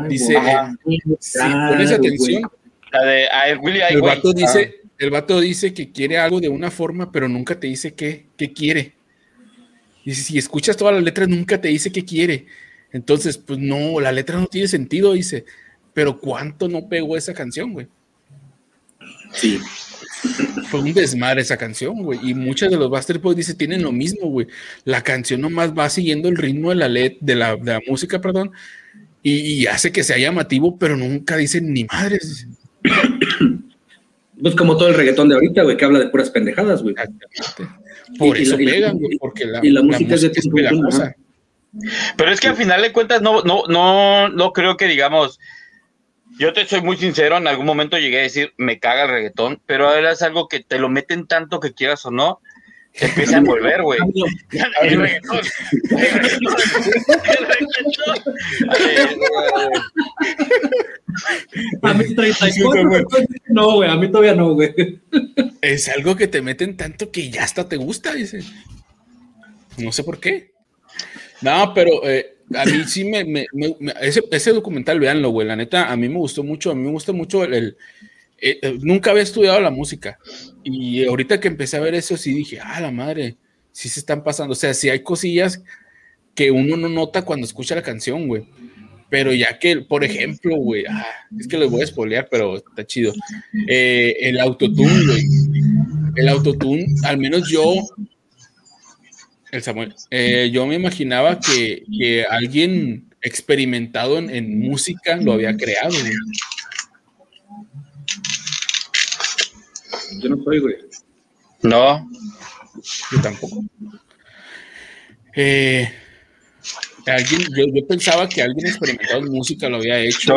dice, si pones atención, la de I Really I el vato dice, ah. el vato dice que quiere algo de una forma, pero nunca te dice qué, qué quiere. Y si escuchas todas las letras, nunca te dice qué quiere. Entonces, pues no, la letra no tiene sentido, dice. Pero ¿cuánto no pegó esa canción, güey? Sí. Fue un desmadre esa canción, güey. Y muchas de los Buster Boys dice tienen lo mismo, güey. La canción nomás va siguiendo el ritmo de la, LED, de la, de la música, perdón, y, hace que sea llamativo, pero nunca dicen ni madres. [COUGHS] Pues como todo el reggaetón de ahorita, güey, que habla de puras pendejadas, güey. Por eso pegan, güey, porque la, y la, música, es, de es Pero es que al final de cuentas no, no, no, no creo que digamos yo te soy muy sincero, en algún momento llegué a decir, me caga el reggaetón, pero ahora es algo que te lo meten tanto que quieras o no, te empieza a envolver, güey. [LAUGHS] El reggaetón. A mí 34, no, güey, a mí todavía no, güey. Es algo que te meten tanto que ya hasta te gusta, dice. No sé por qué. No, pero eh, a mí sí me, ese, documental, véanlo, güey, la neta, a mí me gustó mucho, a mí me gusta mucho el, eh, eh, nunca había estudiado la música y ahorita que empecé a ver eso sí dije, ah, la madre, sí se están pasando, o sea, sí hay cosillas que uno no nota cuando escucha la canción, güey, pero ya que, por ejemplo, güey, ah, es que les voy a spoilear, pero está chido, el autotune, güey, el autotune, al menos yo el Samuel. Eh, yo me imaginaba que, alguien experimentado en, música lo había creado. Yo no soy, güey. No. Yo tampoco. Eh, alguien, yo, pensaba que alguien experimentado en música lo había hecho.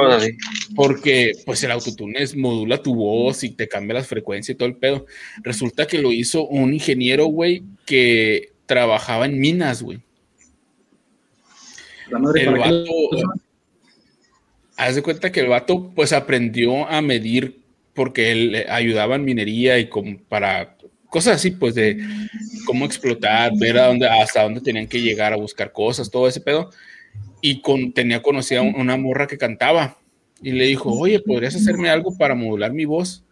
Porque pues el autotune es, modula tu voz y te cambia las frecuencias y todo el pedo. Resulta que lo hizo un ingeniero, güey, que trabajaba en minas, güey. El vato, haz de cuenta que el vato pues aprendió a medir porque él ayudaba en minería y como para cosas así, pues de cómo explotar, ver a dónde, hasta dónde tenían que llegar a buscar cosas, todo ese pedo. Y con, tenía conocida una morra que cantaba y le dijo, oye, ¿podrías hacerme algo para modular mi voz?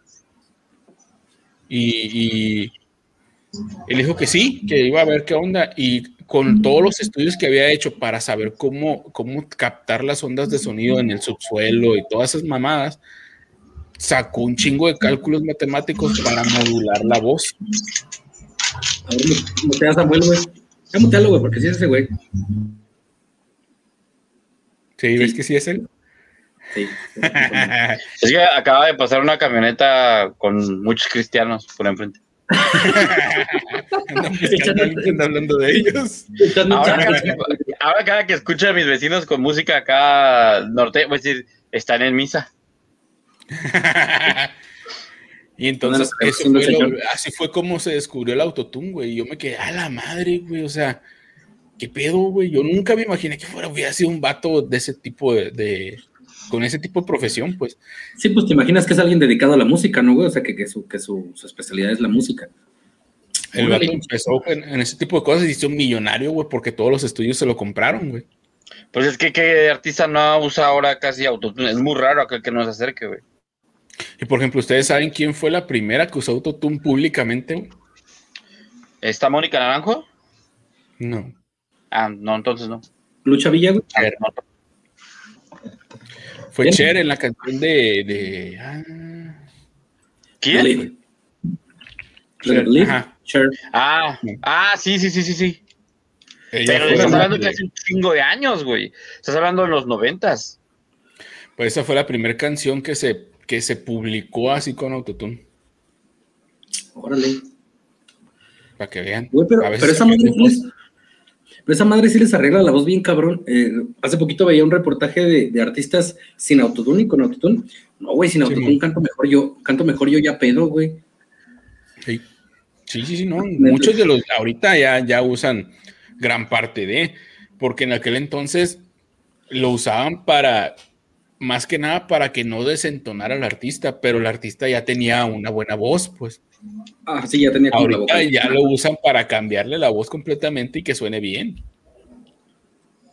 Y, él dijo que sí, que iba a ver qué onda y con todos los estudios que había hecho para saber cómo, cómo captar las ondas de sonido en el subsuelo y todas esas mamadas, sacó un chingo de cálculos matemáticos para modular la voz. A ver, mutea Samuel, güey. Ya mutealo, güey, porque sí es ese güey. Sí, ¿ves que sí es él? Sí. [LAUGHS] es que acaba de pasar una camioneta con muchos cristianos por enfrente. Hablando de ellos. Ahora cada, que escucho a mis vecinos con música acá norte, voy a decir, están en misa. y entonces así fue como se descubrió el autotune, güey. Yo me quedé a la madre, güey. O sea, ¿qué pedo, güey? Yo nunca me imaginé que fuera, hubiera sido un vato de ese tipo de con ese tipo de profesión, pues. Sí, pues te imaginas que es alguien dedicado a la música, ¿no, güey? O sea, que, que, su, que su, especialidad es la música. El vato empezó en, ese tipo de cosas y hizo un millonario, güey, porque todos los estudios se lo compraron, güey. Pues es que qué artista no usa ahora casi autotune. Es muy raro aquel que no se acerque, güey. Y por ejemplo, ¿ustedes saben quién fue la primera que usó autotune públicamente? ¿Está Mónica Naranjo? No. Ah, no, entonces no. ¿Lucha Villa, güey? Fue Cher en la canción de. de ah. ¿Quién? Cher. Ah, ah, sí, sí, sí, sí, sí. Pero estás hablando de hace un chingo de años, güey. Estás hablando de los noventas. Pues esa fue la primera canción que se, que se publicó así con autotune. Órale. Para que vean. pero, esa madre pero esa madre sí les arregla la voz bien cabrón. Eh, hace poquito veía un reportaje de, artistas sin autotune y con autotune. No, güey, sin autotune canto mejor yo, canto mejor yo ya pedo, güey. Sí. sí, sí, no. Muchos de los ahorita ya, ya usan gran parte de, porque en aquel entonces lo usaban para, más que nada para que no desentonara al artista, pero el artista ya tenía una buena voz, pues. Ah, sí, ya tenía Ahorita ya lo usan para cambiarle la voz completamente y que suene bien.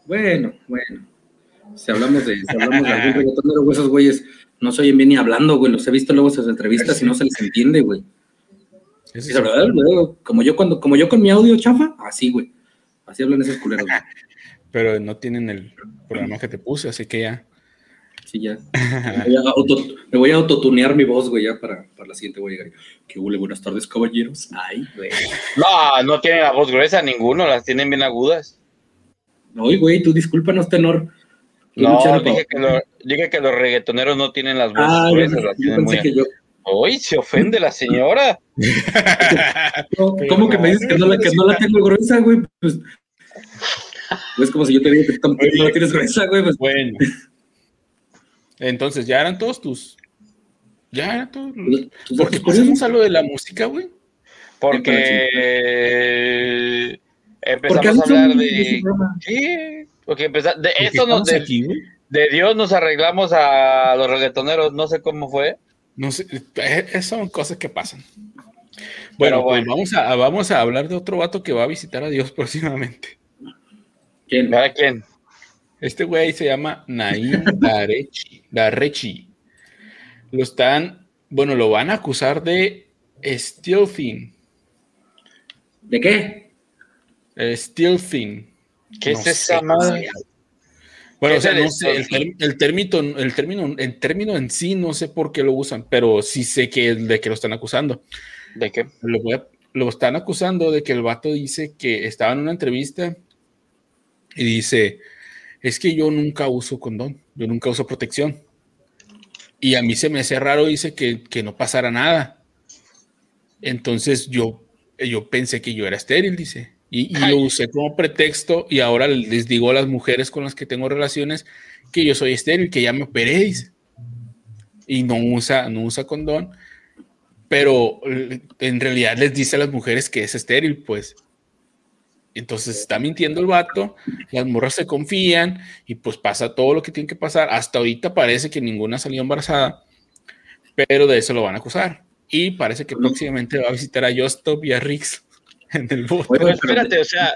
Bueno, bueno. Si hablamos de, si hablamos de algún reggaetonero, esos güeyes no se oyen bien ni hablando, güey. Los he visto luego en sus entrevistas y no se les entiende, güey. Es verdad, como yo cuando, como yo con mi audio chafa, así, güey. Así hablan esos culeros. [LAUGHS] Pero no tienen el programa que te puse, así que ya. Sí, ya. Me voy a, autotunear mi voz, güey, ya para, para la siguiente llegar. Que hule, buenas tardes, caballeros. Ay, güey. No, no tiene la voz gruesa ninguno, las tienen bien agudas. No, güey, tú discúlpanos, tenor. No, dije que, dije que, los reggaetoneros no tienen las voces ah, gruesas, las tienen muy... que yo... Uy, se ofende la señora. ¿Cómo que me dices que no, la, que no la tengo gruesa, güey? Pues, es como si yo te digo que tampoco no la tienes gruesa, güey. Pues. Bueno. Entonces, ¿ya eran todos tus? ¿Ya eran todos? ¿Por qué pasamos a lo de la música, güey? Porque empezamos a hablar de... Sí, porque empezamos... De eso nos... De, de Dios nos arreglamos a los reggaetoneros, no sé cómo fue. No sé, eh, son cosas que pasan. Bueno, pues vamos, a, vamos a hablar de otro vato que va a visitar a Dios [LAUGHS] próximamente. ¿Quién? ¿Para quién? Este güey se llama Naim Darechi. Darechi. Lo están, bueno, lo van a acusar de stealthing. ¿De qué? Stealthing. ¿Qué es esa madre? Bueno, o sea, no sé, el, término, el término, el término en sí no sé por qué lo usan, pero sí sé que de que lo están acusando. ¿De qué? Lo, lo están acusando de que el vato dice que estaba en una entrevista y dice, es que yo nunca uso condón, yo nunca uso protección. Y a mí se me hace raro, dice, que, que no pasara nada. Entonces yo, yo pensé que yo era estéril, dice. Y, lo usé como pretexto y ahora les digo a las mujeres con las que tengo relaciones que yo soy estéril, que ya me operéis. Y no usa, no usa condón, pero en realidad les dice a las mujeres que es estéril, pues. Entonces está mintiendo el vato, las morras se confían y pues pasa todo lo que tiene que pasar. Hasta ahorita parece que ninguna salió embarazada, pero de eso lo van a acusar. Y parece que próximamente va a visitar a Justop y a Rix [LAUGHS] en el bote. espérate, o sea,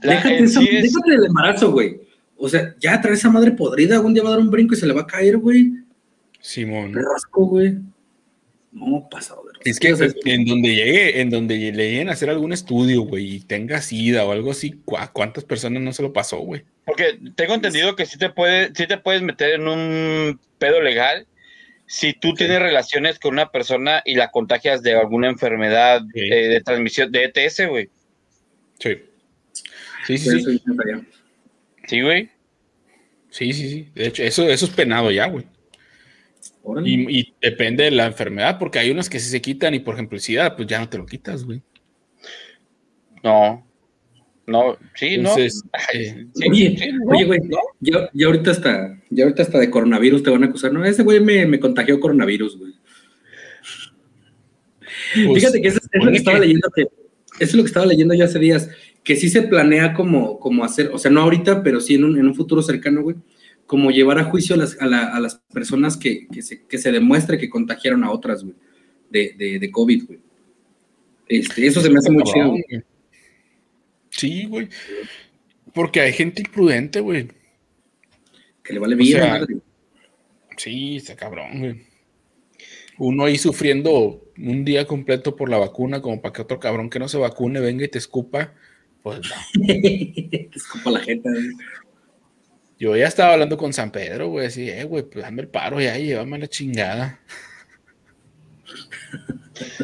déjate, del embarazo, güey. O sea, ya trae esa madre podrida, algún día va a dar un brinco y se le va a caer, güey. Simón. Rasco, güey. No, pasado de Es que en donde llegue, en donde le lleguen a hacer algún estudio, güey, y tenga sida o algo así, cuántas personas no se lo pasó, güey? Porque tengo entendido que sí te, puede, sí te puedes meter en un pedo legal si tú tienes relaciones con una persona y la contagias de alguna enfermedad eh, de transmisión de ETS, güey. Sí. Sí, sí, sí. Sí, güey. Sí, sí, sí. De hecho, eso, eso es penado ya, güey. Y, depende de la enfermedad, porque hay unas que si se quitan y, por ejemplo, el SIDA, pues ya no te lo quitas, güey. No. No, sí, no. [LAUGHS] Eh, oye, oye, güey, ya, ahorita hasta, ya ahorita hasta de coronavirus te van a acusar, ¿no? Ese güey me, me contagió coronavirus, güey. Pues, Fíjate que eso, es lo que estaba leyendo eso es lo que estaba leyendo ya hace días, que sí se planea como, como hacer, o sea, no ahorita, pero sí en un, en un futuro cercano, güey, como llevar a juicio a las, a, las personas que, que, se, que, se, demuestre que contagiaron a otras, güey, de, de, de COVID, güey. Este, eso se me hace muy chido. Sí, güey. Porque hay gente imprudente, güey. Que le vale vida. sí, está cabrón, güey. Uno ahí sufriendo un día completo por la vacuna, como para que otro cabrón que no se vacune venga y te escupa, pues no. [LAUGHS] te escupa la gente. Yo ya estaba hablando con San Pedro, güey, así, eh, güey, pues dame el paro ya y llévame la chingada.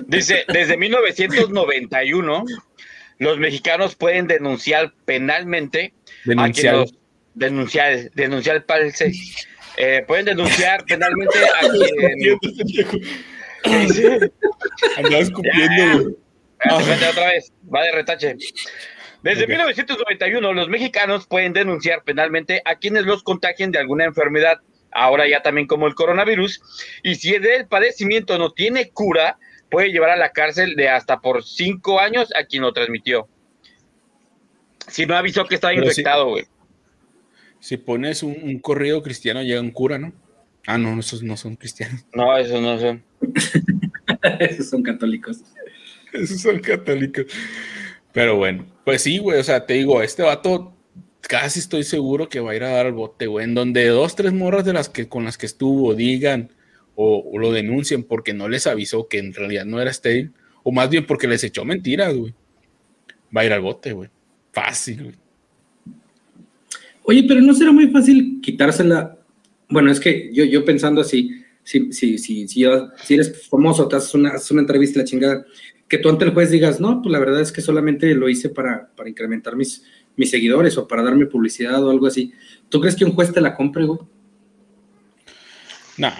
Dice, desde 1991, los mexicanos pueden denunciar penalmente denunciar. a denunciar, denunciar eh, pueden denunciar penalmente a quien... Andabas cumpliendo, [LAUGHS] otra vez, va de retache. Desde 1991, los mexicanos pueden denunciar penalmente a quienes los contagien de alguna enfermedad, ahora ya también como el coronavirus, y si el padecimiento no tiene cura, puede llevar a la cárcel de hasta por cinco años a quien lo transmitió. Si no avisó que estaba infectado, güey. Si, pones un, corrido cristiano, llega un cura, ¿no? Ah, no, esos no son cristianos. No, esos no son. [LAUGHS] esos son católicos. Esos son católicos. Pero bueno, pues sí, güey, o sea, te digo, este vato casi estoy seguro que va a ir a dar al bote, güey, en donde dos, tres morras de las que con las que estuvo digan o, lo denuncien porque no les avisó que en realidad no era estéril, o más bien porque les echó mentiras, güey. Va a ir al bote, güey. Fácil, güey. Oye, pero no será muy fácil quitársela. Bueno, es que yo, yo pensando así, si, si, si, si, eres famoso, te haces una, haces una entrevista, la chingada, que tú ante el juez digas, no, pues la verdad es que solamente lo hice para, para incrementar mis, mis seguidores o para darme publicidad o algo así. ¿Tú crees que un juez te la compre, güey? No.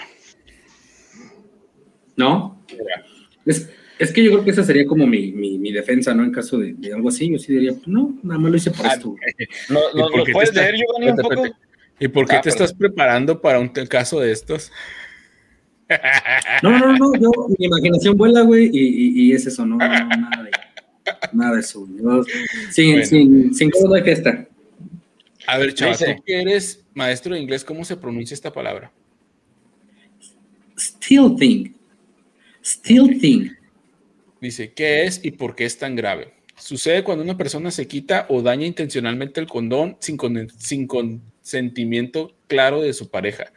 ¿No? Es, es, que yo creo que esa sería como mi, mi, defensa, ¿no? En caso de, algo así, yo sí diría, pues no, nada más lo hice por ah, esto. No, no, [LAUGHS] ¿Lo puedes leer, Giovanni, un poco? ¿Y por qué ah, te estás preparando para un caso de estos? No, no, no, yo, mi imaginación vuela, güey, y, y, es eso, no, nada de, nada de eso. sin, sin, sin cómo hay fiesta. A ver, chaval, tú que eres maestro de inglés, ¿cómo se pronuncia esta palabra? Still thing. Still thing. Dice, ¿qué es y por qué es tan grave? Sucede cuando una persona se quita o daña intencionalmente el condón sin, sin consentimiento claro de su pareja.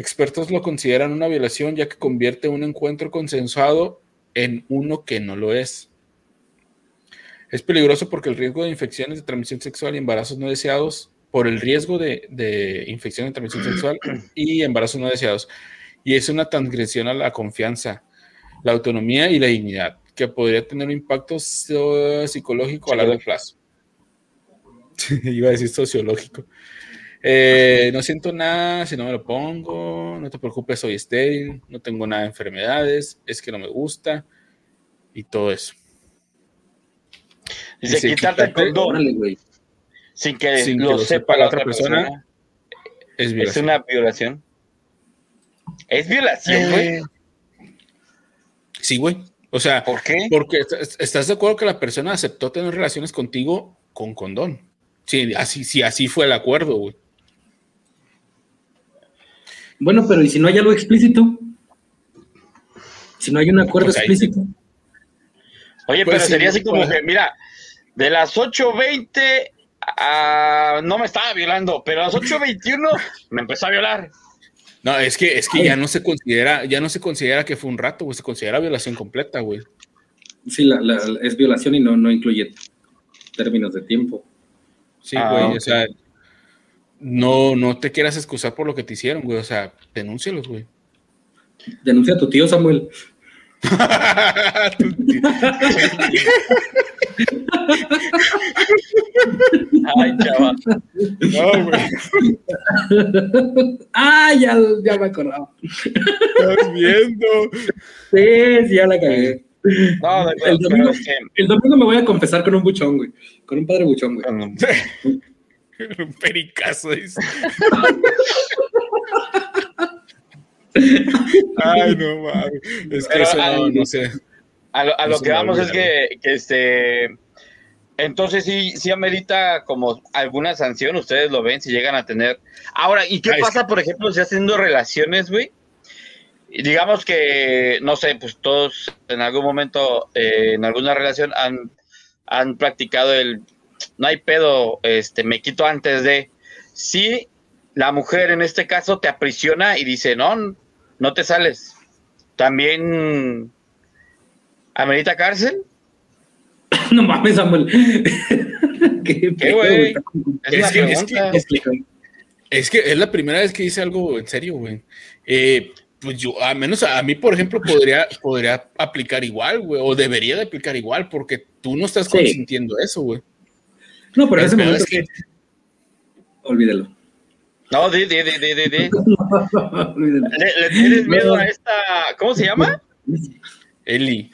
Expertos lo consideran una violación ya que convierte un encuentro consensuado en uno que no lo es. Es peligroso porque el riesgo de infecciones de transmisión sexual y embarazos no deseados, por el riesgo de, de infección de transmisión sexual [CLEARS THROAT] y embarazos no deseados, y es una transgresión a la confianza, la autonomía y la dignidad, que podría tener un impacto psicológico a largo plazo. [LAUGHS] Iba a decir sociológico. Eh, no siento nada si no me lo pongo, no te preocupes, soy estéril, no tengo nada de enfermedades, es que no me gusta y todo eso. Dice, quitarte el condón sin que lo, sepa la otra persona, es, es, una violación. Es violación, güey. Eh, sí, güey. O sea, ¿por qué? Porque estás de acuerdo que la persona aceptó tener relaciones contigo con condón. Sí, así, sí, así fue el acuerdo, güey. Bueno, pero ¿y si no hay algo explícito? Si no hay un acuerdo pues explícito. Oye, pues pero sería así como que, mira, de las 8.20 a... no me estaba violando, pero a las 8.21 me empezó a violar. No, es que, es que ya no se considera, ya no se considera que fue un rato, güey, se considera violación completa, güey. Sí, la, es violación y no, no incluye términos de tiempo. Sí, ah, güey, o sea, no, no te quieras excusar por lo que te hicieron, güey. O sea, denúncialos, güey. Denuncia a tu tío, Samuel. [LAUGHS] Ay, chaval. No, güey. Ah, ya, ya me acordaba. Estás viendo. Sí, ya la cagué. No, el, domingo, el domingo me voy a confesar con un buchón, güey. Con un padre buchón, güey. [LAUGHS] un pericazo, dice. Ay, no mames. Es que eso no, no, sé. A lo, que vamos es que, este. Entonces sí, sí amerita como alguna sanción, ustedes lo ven, si llegan a tener. Ahora, ¿y qué pasa, por ejemplo, si haciendo relaciones, güey? digamos que, no sé, pues todos en algún momento, eh, en alguna relación, han, han practicado el no hay pedo, este, me quito antes de. Sí, la mujer en este caso te aprisiona y dice, no, no te sales. También amerita cárcel. [COUGHS] no mames, Samuel. ¿Qué, güey? Es, que, es, la primera vez que dice algo en serio, güey. Eh, pues yo, a menos a mí, por ejemplo, podría, podría aplicar igual, güey, o debería de aplicar igual, porque tú no estás consintiendo eso, güey. No, pero ese momento es que... Olvídalo. No, di, di, di, di, di. [LAUGHS] ¿Le, ¿Le, tienes miedo a esta, ¿cómo se llama? Eli.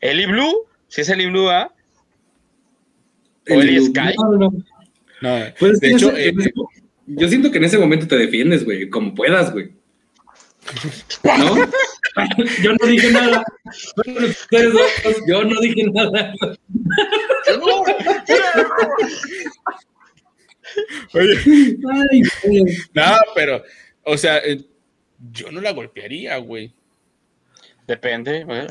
Eli Blue, si es Eli Blue, ¿ah? ¿O Eli, Sky? No, no. Pues de hecho, eh, yo siento que en ese momento te defiendes, güey, como puedas, güey. ¿No? [LAUGHS] yo no dije nada. Yo no dije nada. Oye. No, pero, o sea, eh, yo no la golpearía, güey. Depende, güey.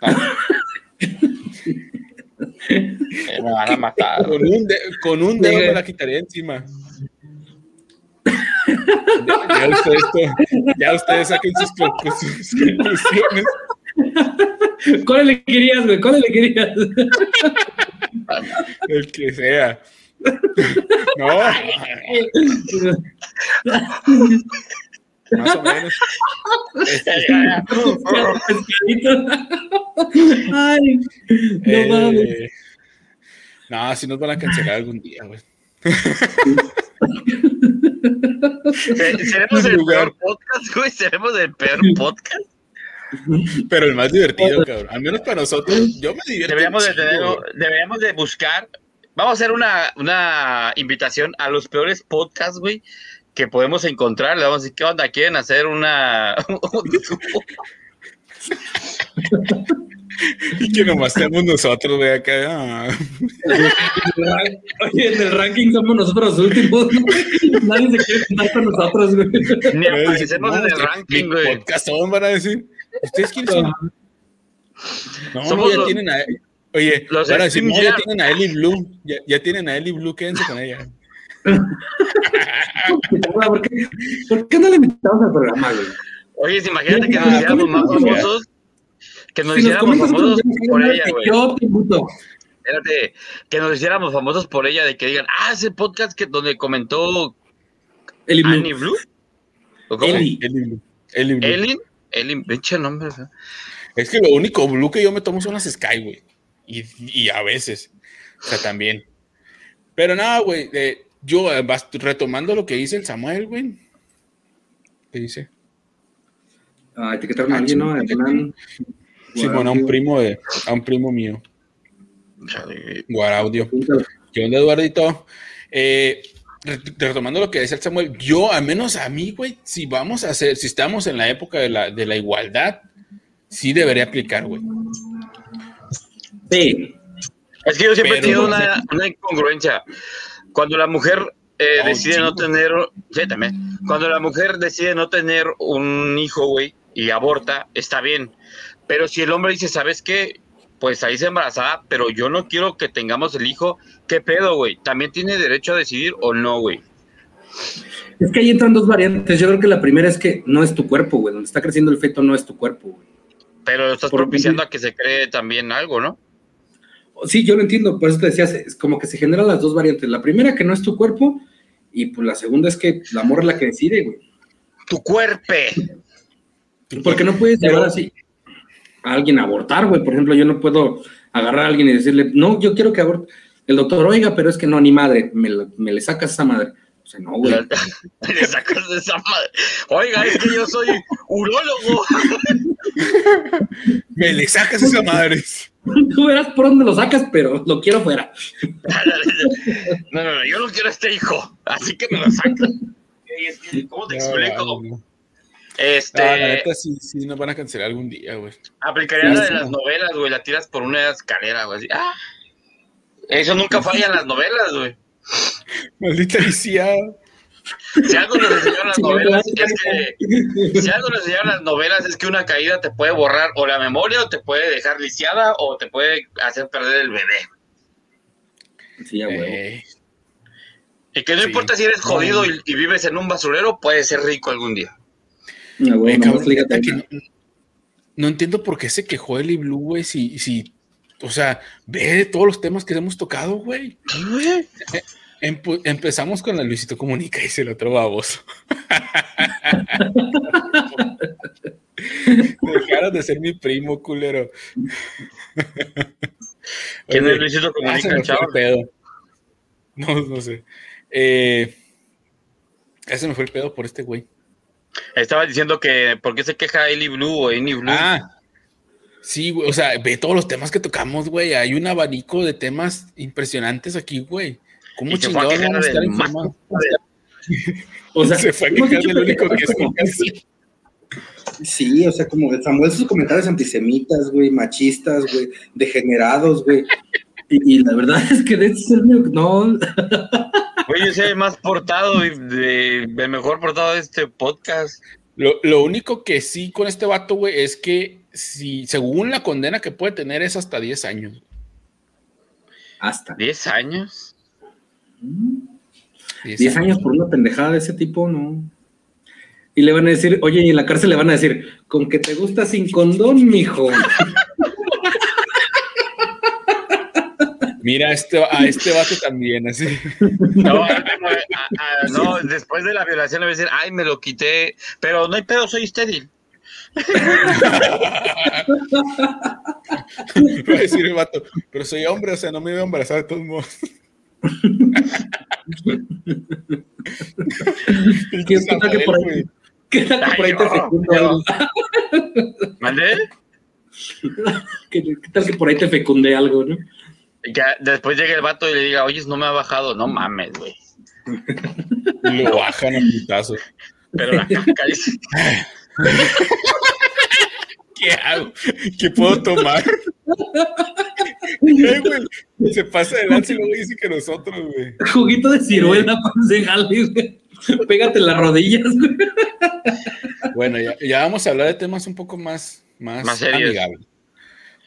[LAUGHS] me van a matar. Con un, con un dedo me la quitaría encima. Ya, ustedes, ya ustedes saquen sus, conclusiones. ¿Cuál le querías, güey? ¿Cuál le querías? El que sea. No. Más o menos. Ay, no eh, mames. No, si nos van a cancelar algún día, güey. [LAUGHS] [LAUGHS] ¿Seremos el peor podcast, güey? ¿Seremos el peor [LAUGHS] podcast? Pero el más divertido, cabrón. Al menos para nosotros, yo me divierto. Deberíamos de, tener, deberíamos de buscar. Vamos a hacer una, una invitación a los peores podcasts, güey, que podemos encontrar. Le vamos a decir, ¿qué onda? ¿Quieren hacer una... [LAUGHS] y que nomás tenemos nosotros, güey, acá. Ah. Oye, en el ranking somos nosotros los últimos. Nadie se quiere juntar con nosotros, güey. Ni aparecemos en el ranking, güey. Podcast son, van a decir. ¿Ustedes quiénes son? No, Somos ya los, tienen a. Oye, ahora decir, no, ya tienen a Ellie Blue. Ya, ya tienen a Ellie Blue, quédense con ella. [LAUGHS] ¿Por, qué, ¿Por qué no le invitamos al programa, güey? Oye, imagínate que nos hiciéramos más famosos. Que nos hiciéramos famosos por ella, güey. Yo te. Espérate, que nos hiciéramos famosos por ella, de que digan, ah, ese podcast que donde comentó Blue. Annie Blue. ¿O cómo? Ellie. Blue. Ellie Blue. Ellie el pinche nombre. Es que lo único blue que yo me tomo son las Sky, güey. Y, y, a veces. O sea, también. Pero nada, güey. Eh, yo, eh, retomando lo que dice el Samuel, güey. ¿Qué dice? Ah, etiquetaron a alguien, ¿no? Sí, bueno, a un primo de, a un primo mío. Guaraudio. ¿Qué onda, Eduardito? Eh, retomando lo que decía el Samuel, yo, al menos a mí, güey, si vamos a hacer, si estamos en la época de la, de la igualdad, sí debería aplicar, güey. Sí. Es que yo siempre he tenido una, una, incongruencia. Cuando la mujer eh, decide no tener, sí, también. Cuando la mujer decide no tener un hijo, güey, y aborta, está bien. Pero si el hombre dice, ¿sabes qué? Pues ahí se embarazada, pero yo no quiero que tengamos el hijo, ¿Qué pedo, güey? ¿También tiene derecho a decidir o no, güey? Es que ahí entran dos variantes. Yo creo que la primera es que no es tu cuerpo, güey. Donde está creciendo el feto no es tu cuerpo, güey. Pero estás propiciando a que se cree también algo, ¿no? Sí, yo lo entiendo. Por eso te decía, es como que se generan las dos variantes. La primera que no es tu cuerpo y pues la segunda es que la amor es la que decide, güey. Tu cuerpo. Porque no puedes llevar así a alguien a abortar, güey. Por ejemplo, yo no puedo agarrar a alguien y decirle, no, yo quiero que aborte el doctor, oiga, pero es que no, ni madre, me, me le sacas esa madre. O sea, no, güey. [LAUGHS] le sacas esa madre. Oiga, es que yo soy urólogo. [LAUGHS] me le sacas esa madre. [LAUGHS] Tú verás por dónde lo sacas, pero lo quiero fuera. no, no, no, yo no quiero a este hijo, así que me lo sacas. ¿Cómo te explico? Este. Ah, la neta sí, sí nos van a cancelar algún día, güey. Aplicaría la de las novelas, güey. La tiras por una escalera, güey. Así. Ah. Eso nunca falla en las novelas, güey. Maldita [LAUGHS] lisiada. Si algo nos enseñaron las novelas es que si algo nos enseñaron las novelas es que una caída te puede borrar o la memoria o te puede dejar lisiada o te puede hacer perder el bebé. Sí, güey. Y que no importa si eres jodido y, vives en un basurero, puedes ser rico algún día. No, no, entiendo por qué se quejó Eli Blue, güey, si, si, o sea, ve todos los temas que hemos tocado, güey. [LAUGHS] Eh, empezamos con la Luisito Comunica y se lo otro baboso. [LAUGHS] Dejaron de ser mi primo, culero. ¿Quién es Luisito Comunica, ah, No, no sé. Eh, ese me fue el pedo por este güey. Estaba diciendo que ¿por qué se queja Eli Blue o Eni Blue? Ah, sí, güey. O sea, ve todos los temas que tocamos, güey. Hay un abanico de temas impresionantes aquí, güey. ¿Cómo chingados vamos a estar informados? [LAUGHS] O sea, se fue a quejar del único que es. Sí, o sea, como Samuel sus comentarios antisemitas, güey, machistas, güey, degenerados, güey. Y, la verdad [LAUGHS] es que de ese no. [LAUGHS] Oye, ese más portado, de, de, mejor portado de este podcast. Lo, único que sí con este vato, güey, es que si, según la condena que puede tener es hasta 10 años. Hasta. ¿10 años? 10 años por una pendejada de ese tipo, no. Y le van a decir, oye, y en la cárcel le van a decir, con que te gusta sin condón, mijo. [LAUGHS] Mira, este, a este vato también, así. [LAUGHS] No, no, después de la violación le voy a decir, ay, me lo quité, pero no hay pedo, soy estéril. [LAUGHS] Voy a decir el vato, pero soy hombre, o sea, no me veo embarazada de todos modos. [LAUGHS] ¿Qué tal que por ahí, ¿qué tal que por ahí te fecunde algo? ¿Mandé? ¿Qué, tal que por ahí te fecunde algo, no? Que después llegue el vato y le diga, oye, no me ha bajado. No mames, güey. [LAUGHS] Lo bajan a putazos. Pero la caca dice... [LAUGHS] ¿Qué hago? ¿Qué puedo tomar? ¿Qué, güey? Se pasa adelante y luego dice que nosotros, güey. Juguito de ciruela para güey. Pégate las rodillas, güey. Bueno, ya, ya, vamos a hablar de temas un poco más, más, más amigables.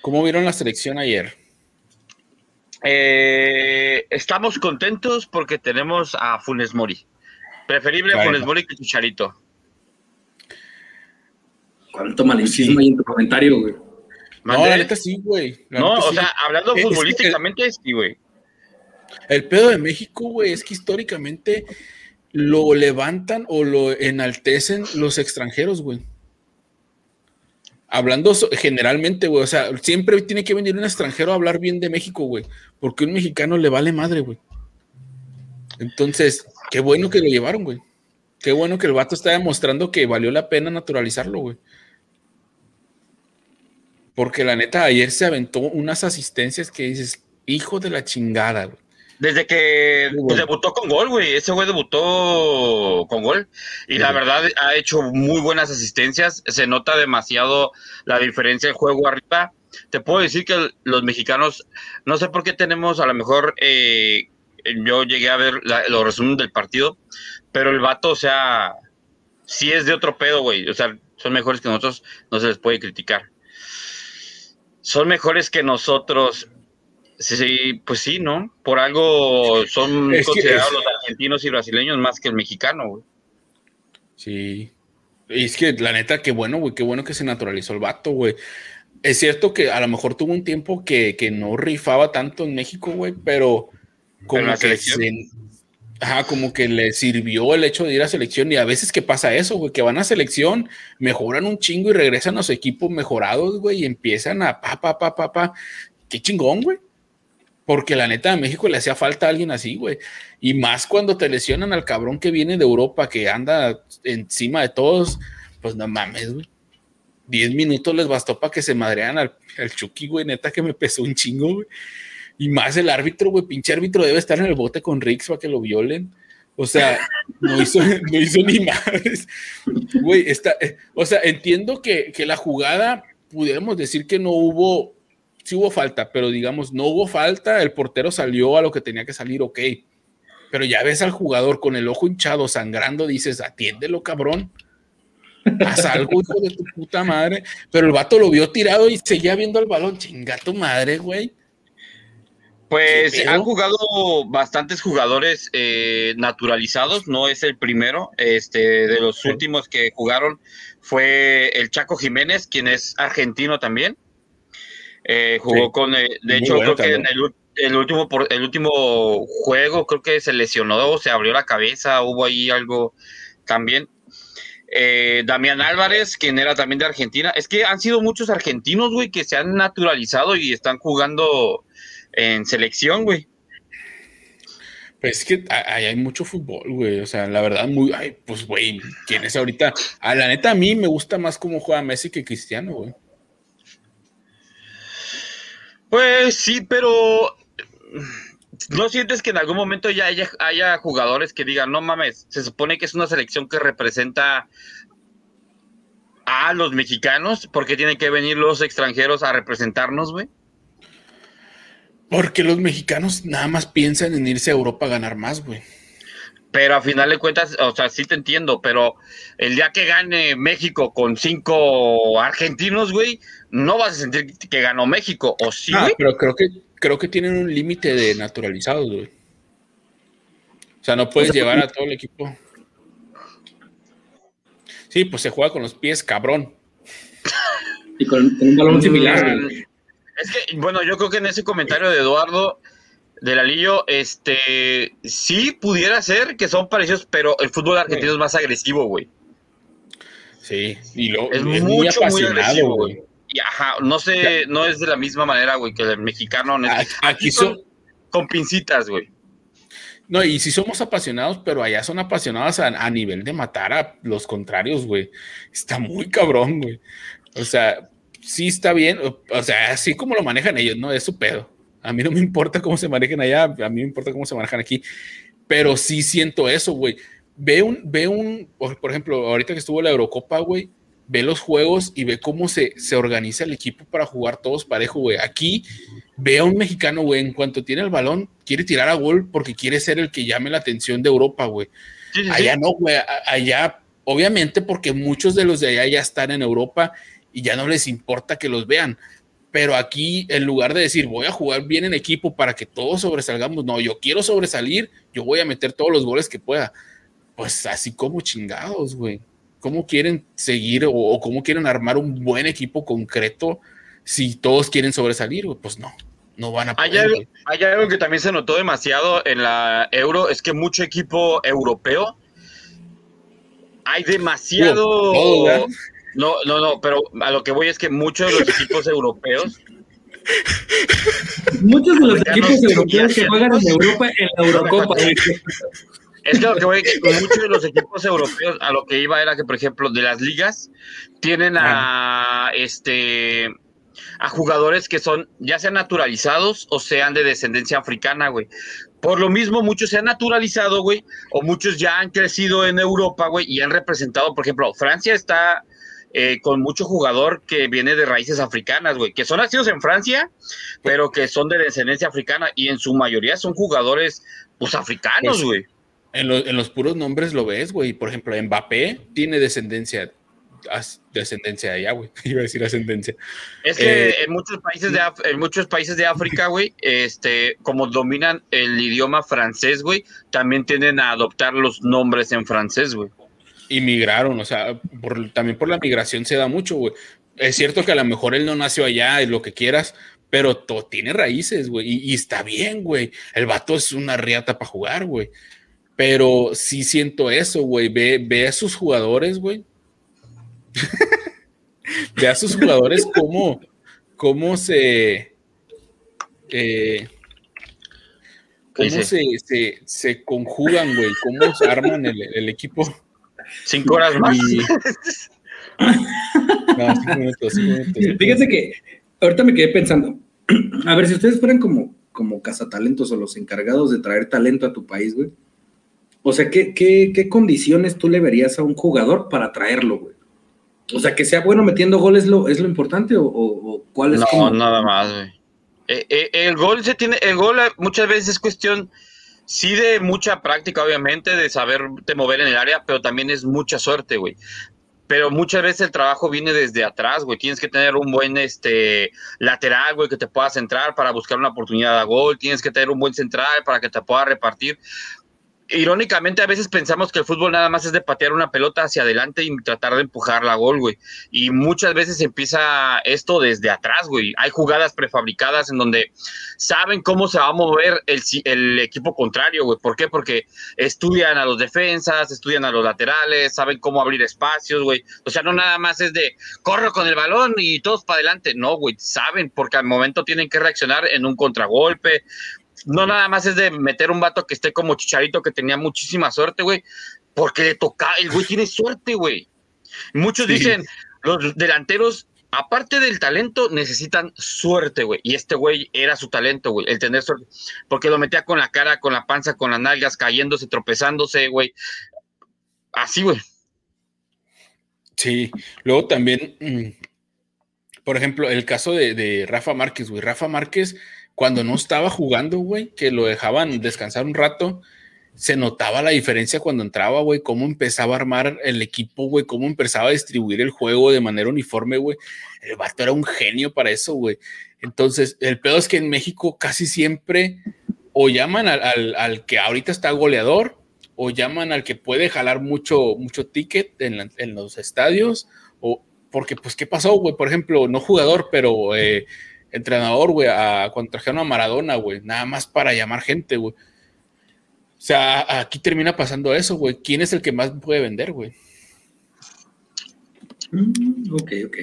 ¿Cómo vieron la selección ayer? Eh, estamos contentos porque tenemos a Funes Mori. Preferible a Funes Mori que Chicharito. ¿Cuánto malicismo hay en tu comentario, güey? No, la neta sí, güey. No, o sea, hablando futbolísticamente, sí, güey. El pedo de México, güey, es que históricamente lo levantan o lo enaltecen los extranjeros, güey hablando generalmente, güey, o sea, siempre tiene que venir un extranjero a hablar bien de México, güey, porque un mexicano le vale madre, güey. Entonces, qué bueno que lo llevaron, güey. Qué bueno que el vato está demostrando que valió la pena naturalizarlo, güey. Porque la neta, ayer se aventó unas asistencias que dices, hijo de la chingada, güey. Desde que pues, debutó con gol, güey. Ese güey debutó con gol. Y la verdad ha hecho muy buenas asistencias. Se nota demasiado la diferencia de juego arriba. Te puedo decir que los mexicanos, no sé por qué tenemos, a lo mejor eh, yo llegué a ver los resúmenes del partido, pero el vato, o sea, sí es de otro pedo, güey. O sea, son mejores que nosotros, no se les puede criticar. Son mejores que nosotros Sí, pues sí, ¿no? Por algo son considerados los argentinos y brasileños más que el mexicano, güey. Sí. Y es que la neta, qué bueno, güey, qué bueno que se naturalizó el vato, güey. Es cierto que a lo mejor tuvo un tiempo que, no rifaba tanto en México, güey, pero como que, ajá, como que le sirvió el hecho de ir a selección y a veces que pasa eso, güey, que van a selección, mejoran un chingo y regresan a su equipo mejorados, güey, y empiezan a pa, pa, pa, pa, pa. Qué chingón, güey. Porque la neta de México le hacía falta a alguien así, güey. Y más cuando te lesionan al cabrón que viene de Europa, que anda encima de todos, pues no mames, güey. Diez minutos les bastó para que se madrean al, Chucky, güey. Neta que me pesó un chingo, güey. Y más el árbitro, güey. Pinche árbitro debe estar en el bote con Rix para que lo violen. O sea, no hizo, [LAUGHS] no hizo ni madres. Güey, está, eh, o sea, entiendo que, que la jugada, pudiéramos decir que no hubo sí hubo falta, pero digamos, no hubo falta, el portero salió a lo que tenía que salir, ok. Pero ya ves al jugador con el ojo hinchado, sangrando, dices, atiéndelo, cabrón. Haz algo, hijo de tu puta madre. Pero el vato lo vio tirado y seguía viendo el balón. Chinga tu madre, güey. Pues han jugado bastantes jugadores eh, naturalizados, no es el primero. Este, de los últimos que jugaron fue el Chaco Jiménez, quien es argentino también. Eh, jugó con, eh, de hecho, creo que en el, último, el último juego, creo que se lesionó, se abrió la cabeza, hubo ahí algo también. Damián Álvarez, quien era también de Argentina. Es que han sido muchos argentinos, güey, que se han naturalizado y están jugando en selección, güey. Pues es que ahí hay mucho fútbol, güey. O sea, la verdad, muy. Ay, pues, güey, ¿quién es ahorita? A la neta, a mí me gusta más cómo juega Messi que Cristiano, güey. Pues sí, pero. ¿No sientes que en algún momento ya haya, haya jugadores que digan, no mames, se supone que es una selección que representa a los mexicanos porque tienen que venir los extranjeros a representarnos, güey? Porque los mexicanos nada más piensan en irse a Europa a ganar más, güey. Pero a final de cuentas, o sea, sí te entiendo, pero el día que gane México con cinco argentinos, güey, no vas a sentir que ganó México, ¿o sí? Ah, pero creo que, creo que tienen un límite de naturalizados, güey. O sea, no puedes llevar a todo el equipo. Sí, pues se juega con los pies, cabrón. Y con, un balón similar. Es que, bueno, yo creo que en ese comentario de Eduardo del Alillo, este, sí pudiera ser que son parecidos, pero el fútbol argentino es más agresivo, güey. Sí, y lo, es, muy apasionado, güey. Y ajá, no sé, no es de la misma manera, güey, que el mexicano. Aquí, son con pincitas, güey. No, y sí somos apasionados, pero allá son apasionados a, a nivel de matar a los contrarios, güey. Está muy cabrón, güey. O sea, sí está bien, o sea, así como lo manejan ellos, ¿no? Es su pedo. A mí no me importa cómo se manejen allá, a mí me importa cómo se manejan aquí, pero sí siento eso, güey. Ve un, ve un, por ejemplo, ahorita que estuvo la Eurocopa, güey, ve los juegos y ve cómo se, se organiza el equipo para jugar todos parejo, güey. Aquí ve a un mexicano, güey, en cuanto tiene el balón, quiere tirar a gol porque quiere ser el que llame la atención de Europa, güey. allá no, güey, allá, obviamente porque muchos de los de allá ya están en Europa y ya no les importa que los vean. Pero aquí, en lugar de decir, voy a jugar bien en equipo para que todos sobresalgamos, no, yo quiero sobresalir, yo voy a meter todos los goles que pueda. Pues así como chingados, güey. ¿Cómo quieren seguir o, cómo quieren armar un buen equipo concreto si todos quieren sobresalir? Pues no, no van a poder. Hay algo, que también se notó demasiado en la Euro, es que mucho equipo europeo hay demasiado. No, no, no, pero a lo que voy es que muchos de los [LAUGHS] equipos europeos. Muchos de los equipos europeos que juegan en Europa en la Eurocopa. Es que lo que voy con muchos de los equipos europeos, a lo que iba era que, por ejemplo, de las ligas, tienen a este a jugadores que son ya sean naturalizados o sean de descendencia africana, güey. Por lo mismo, muchos se han naturalizado, güey, o muchos ya han crecido en Europa, güey, y han representado, por ejemplo, Francia está eh, con mucho jugador que viene de raíces africanas, güey, que son nacidos en Francia, pero que son de descendencia africana y en su mayoría son jugadores, pues, africanos, pues, güey. en, en, los puros nombres lo ves, güey. Por ejemplo, Mbappé tiene descendencia descendencia allá, güey. [LAUGHS] Iba a decir ascendencia. Es que eh, en muchos países de en muchos países de África, güey, este, como dominan el idioma francés, güey, también tienden a adoptar los nombres en francés, güey inmigraron, o sea, también por la migración se da mucho, güey. Es cierto que a lo mejor él no nació allá, es lo que quieras, pero todo tiene raíces, güey, y, está bien, güey. El vato es una riata para jugar, güey. Pero sí siento eso, güey. Ve, ve a sus jugadores, güey. [LAUGHS] ve a sus jugadores cómo, cómo se. Eh, cómo se, se, conjugan, güey, cómo se arman el, el equipo. Cinco horas más. [LAUGHS] no, cinco minutos, Fíjense que ahorita me quedé pensando. [CLEARS THROAT] A ver, si ustedes fueran como, como cazatalentos o los encargados de traer talento a tu país, güey. O sea, ¿qué, qué, condiciones tú le verías a un jugador para traerlo, güey? O sea, que sea bueno metiendo goles lo, es lo importante o, cuál es No, nada más, güey. Eh, eh, el gol se tiene, el gol muchas veces es cuestión sí de mucha práctica, obviamente, de saberte mover en el área, pero también es mucha suerte, güey. pero muchas veces el trabajo viene desde atrás, güey. Tienes que tener un buen este, lateral, güey, que te pueda centrar para buscar una oportunidad de gol. Tienes que tener un buen central para que te pueda repartir irónicamente a veces pensamos que el fútbol nada más es de patear una pelota hacia adelante y tratar de empujarla a gol, güey. Y muchas veces empieza esto desde atrás, güey. Hay jugadas prefabricadas en donde saben cómo se va a mover el, el equipo contrario, güey. ¿Por qué? Porque estudian a los defensas, estudian a los laterales, saben cómo abrir espacios, güey. O sea, no nada más es de corro con el balón y todos para adelante. No, güey. Saben porque al momento tienen que reaccionar en un contragolpe no nada más es de meter un vato que esté como Chicharito, que tenía muchísima suerte, güey, porque le toca, el güey tiene suerte, güey. Muchos dicen, los delanteros, aparte del talento, necesitan suerte, güey. Y este güey era su talento, güey, el tener suerte. Porque lo metía con la cara, con la panza, con las nalgas, cayéndose, tropezándose, güey. Así, güey. Sí, luego también, mm, por ejemplo, el caso de, de Rafa Márquez, güey. Rafa Márquez cuando no estaba jugando, güey, que lo dejaban descansar un rato, se notaba la diferencia cuando entraba, güey, cómo empezaba a armar el equipo, güey, cómo empezaba a distribuir el juego de manera uniforme, güey. El vato era un genio para eso, güey. Entonces, el pedo es que en México casi siempre o llaman al, que ahorita está goleador, o llaman al que puede jalar mucho, mucho ticket en, en los estadios, o porque, pues, ¿qué pasó, güey? Por ejemplo, no jugador, pero... Eh, entrenador, güey, a, cuando trajeron a Maradona, güey, nada más para llamar gente, güey. O sea, aquí termina pasando eso, güey. ¿Quién es el que más puede vender, güey? Mm, ok, ok.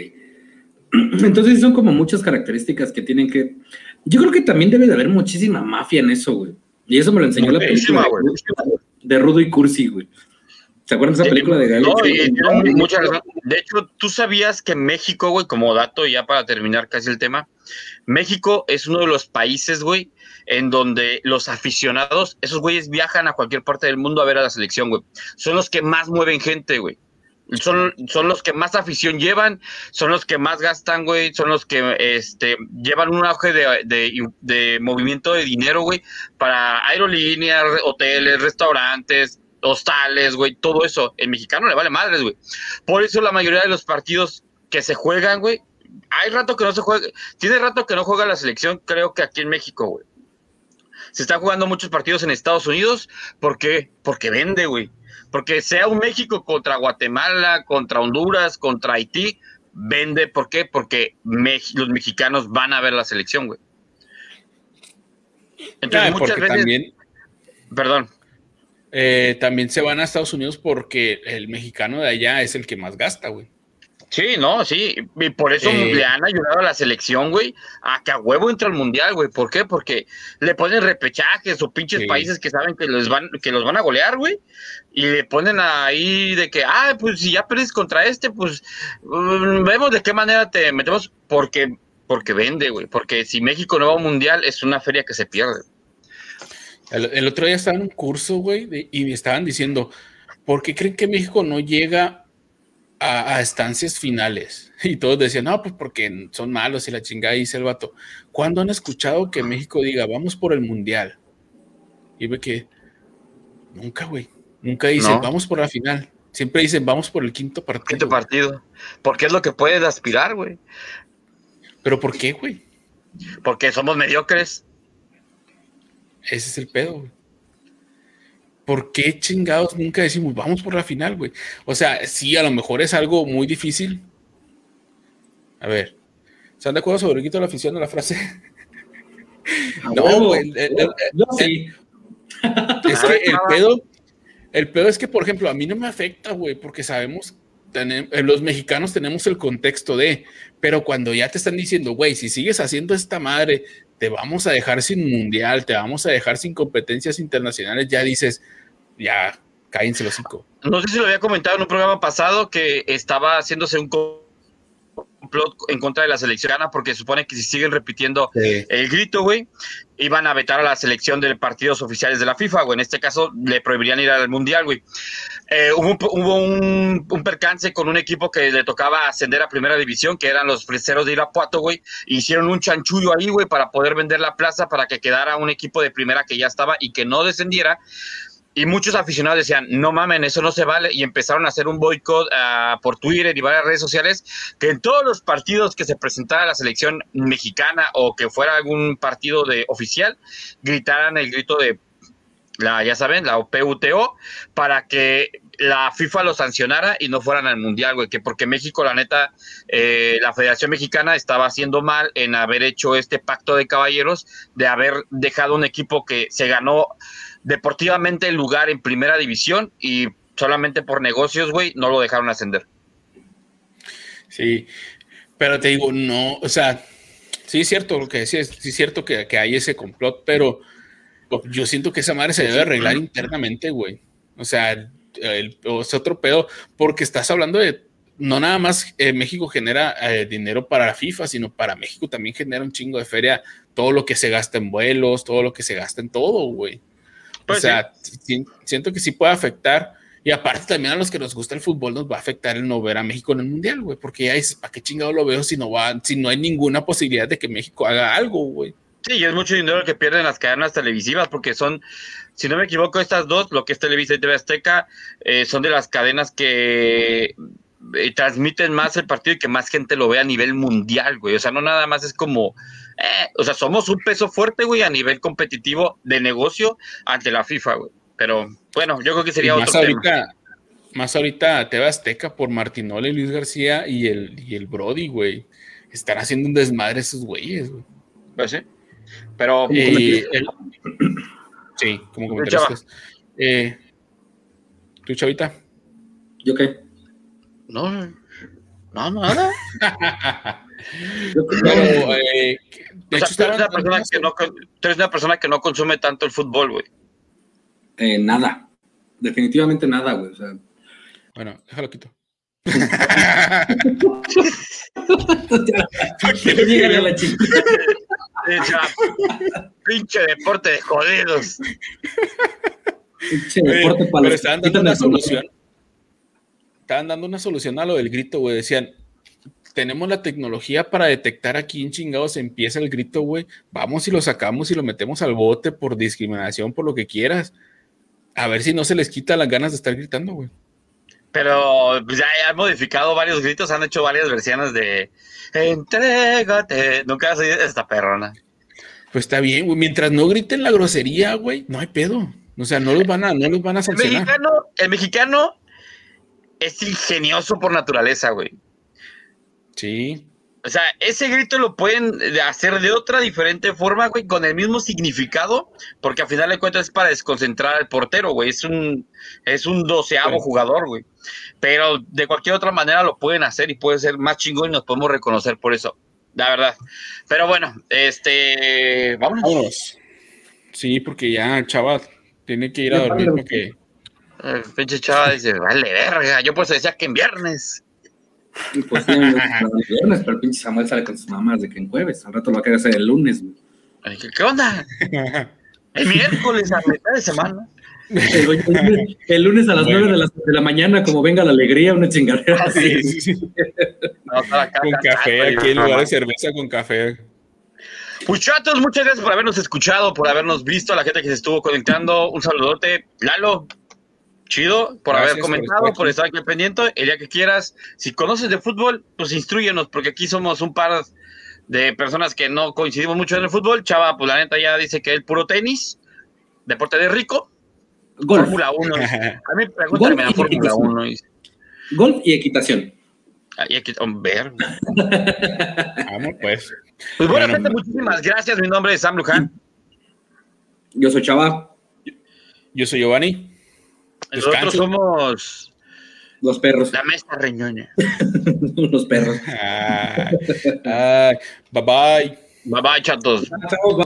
[CLEARS THROAT] Entonces son como muchas características que tienen que... Yo creo que también debe de haber muchísima mafia en eso, güey. Y eso me lo enseñó la película de, Rudo y Cursi, güey. ¿Se acuerdan de esa película de Gael? No, muchas De hecho, tú sabías que México, güey, como dato, ya para terminar casi el tema, México es uno de los países, güey, en donde los aficionados, esos güeyes viajan a cualquier parte del mundo a ver a la selección, güey. Son los que más mueven gente, güey. Son, son los que más afición llevan, son los que más gastan, güey, son los que este, llevan un auge de, de movimiento de dinero, güey, para aerolíneas, hoteles, restaurantes, hostales, güey, todo eso. El mexicano le vale madres, güey. Por eso la mayoría de los partidos que se juegan, güey, hay rato que no se juega, tiene rato que no juega la selección, creo que aquí en México, güey. Se están jugando muchos partidos en Estados Unidos, ¿por qué? Porque vende, güey. Porque sea un México contra Guatemala, contra Honduras, contra Haití, vende, ¿por qué? Porque los mexicanos van a ver la selección, güey. Entonces, muchas veces. También, perdón. Eh, también se van a Estados Unidos porque el mexicano de allá es el que más gasta, güey. Sí, no, sí, y por eso eh, le han ayudado a la selección, güey, a que a huevo entre al mundial, güey. ¿Por qué? Porque le ponen repechajes o pinches países que saben que los van, que los van a golear, güey, y le ponen ahí de que, ah, pues si ya pierdes contra este, pues mm, vemos de qué manera te metemos, porque, porque vende, güey, porque si México no va a un mundial es una feria que se pierde. El, otro día estaba en un curso, güey, y estaban diciendo, ¿por qué creen que México no llega a, estancias finales. [LAUGHS] Y todos decían, no, pues porque son malos y la chingada dice el vato. ¿Cuándo han escuchado que México diga, vamos por el mundial? Y ve que nunca, güey. Nunca dicen, vamos por la final. Siempre dicen, vamos por el quinto partido. Quinto partido. Porque es lo que puedes aspirar, güey. ¿Pero por qué, güey? Porque somos mediocres. Ese es el pedo, güey. ¿por qué chingados nunca decimos vamos por la final, güey? O sea, sí, a lo mejor es algo muy difícil. A ver, ¿están de acuerdo sobre quito la afición de la frase? [LAUGHS] no, güey. No, sí. Es [LAUGHS] que el pedo, el pedo es que, por ejemplo, a mí no me afecta, güey, porque sabemos, los mexicanos tenemos el contexto de, pero cuando ya te están diciendo, güey, si sigues haciendo esta madre, te vamos a dejar sin mundial, te vamos a dejar sin competencias internacionales, ya dices, ya cállense los cinco. No sé si lo había comentado en un programa pasado que estaba haciéndose un complot en contra de la selección porque supone que si siguen repitiendo el grito, güey, iban a vetar a la selección de partidos oficiales de la FIFA, güey. En este caso, le prohibirían ir al Mundial, güey. Eh, hubo, un, percance con un equipo que le tocaba ascender a primera división, que eran los freseros de Irapuato, güey. Hicieron un chanchullo ahí, güey, para poder vender la plaza para que quedara un equipo de primera que ya estaba y que no descendiera y muchos aficionados decían, no mamen, eso no se vale, y empezaron a hacer un boicot uh, por Twitter y varias redes sociales, que en todos los partidos que se presentara la selección mexicana o que fuera algún partido de oficial, gritaran el grito de la, ya saben, la PUTO, para que la FIFA lo sancionara y no fueran al Mundial, güey, que porque México, la neta, eh, la Federación Mexicana estaba haciendo mal en haber hecho este pacto de caballeros, de haber dejado un equipo que se ganó deportivamente el lugar en primera división y solamente por negocios, güey, no lo dejaron ascender. Sí, pero te digo, no, o sea, sí es cierto lo que decías, sí es cierto que, que hay ese complot, pero yo siento que esa madre se debe arreglar internamente, güey. O sea, el, es otro pedo, porque estás hablando de, no nada más eh, México genera eh, dinero para la FIFA, sino para México también genera un chingo de feria, todo lo que se gasta en vuelos, todo lo que se gasta en todo, güey. O pues sea, siento que sí puede afectar. Y aparte también a los que nos gusta el fútbol nos va a afectar el no ver a México en el Mundial, güey, porque ya es, ¿para qué chingado lo veo si no va, si no hay ninguna posibilidad de que México haga algo, güey? Sí, y es mucho dinero que pierden las cadenas televisivas, porque son, si no me equivoco, estas dos, lo que es Televisa y TV Azteca, eh, son de las cadenas que eh, transmiten más el partido y que más gente lo ve a nivel mundial, güey. O sea, no nada más es como, eh, o sea, somos un peso fuerte, güey, a nivel competitivo de negocio ante la FIFA, güey. Pero bueno, yo creo que sería más otro ahorita, tema. Más ahorita TV Azteca por Martinoli, Luis García y el, y el Brody, güey. Están haciendo un desmadre esos güeyes, güey. Pues sí. Pero. Eh, sí, como comentaristas. Eh, ¿Tú, Chavita? ¿Yo qué? No, no, nada. [LAUGHS] no, eh, de hecho, tú, eres una persona que no, tú eres una persona que no consume tanto el fútbol, güey. Eh, nada. Definitivamente nada, güey. O sea. Bueno, déjalo quito. [LAUGHS] Pinche deporte de jodidos. Pinche deporte para Pero estaban dando una solución. Estaban dando una solución a lo del grito, güey. Decían, tenemos la tecnología para detectar a quién chingados empieza el grito, güey. Vamos y lo sacamos y lo metemos al bote por discriminación, por lo que quieras. A ver si no se les quita las ganas de estar gritando, güey. Pero pues, ya han modificado varios gritos, han hecho varias versiones de entrégate. Nunca has oído esta perrona. Pues está bien, güey. Mientras no griten la grosería, güey, no hay pedo. O sea, no los van a, no los van a sancionar. El mexicano, el mexicano es ingenioso por naturaleza, güey. Sí. O sea, ese grito lo pueden hacer de otra diferente forma, güey, con el mismo significado, porque al final de cuentas es para desconcentrar al portero, güey. Es un, es un doceavo jugador, güey. Pero de cualquier otra manera lo pueden hacer y puede ser más chingón y nos podemos reconocer por eso, la verdad. Pero bueno, este, vámonos. Sí, porque ya, chaval, tiene que ir a dormir porque... El pinche chaval dice, vale, verga, yo pues decía que en viernes. Y pues sí, viernes, pero el pinche Samuel sale con sus mamás de que en jueves. Al rato lo va a querer hacer el lunes, güey. ¿Qué, onda? El miércoles, a mitad de semana. El, lunes a las nueve 9 de la, de la, mañana, como venga la alegría, una chingadera. Ah, sí, sí, sí. [LAUGHS] con café, aquí en lugar de cerveza con café. Muchachos, muchas gracias por habernos escuchado, por habernos visto, a la gente que se estuvo conectando. Un saludote. Lalo, chido por haber comentado, por, estar aquí pendiente. El día que quieras, si conoces de fútbol, pues instruyenos, porque aquí somos un par de personas que no coincidimos mucho en el fútbol. Chava, pues la neta ya dice que el puro tenis, deporte de rico. Fórmula 1. [LAUGHS] A mí pregúntame a Fórmula 1. Golf y equitación. Y aquí, ver. Vamos, pues. Pues bueno, gente, muchísimas gracias. Mi nombre es Sam Luján. Yo soy Chava. Yo soy Giovanni. Nosotros somos los perros. La mesa reñoña. [LAUGHS] los perros. bye bye. Bye bye, chatos.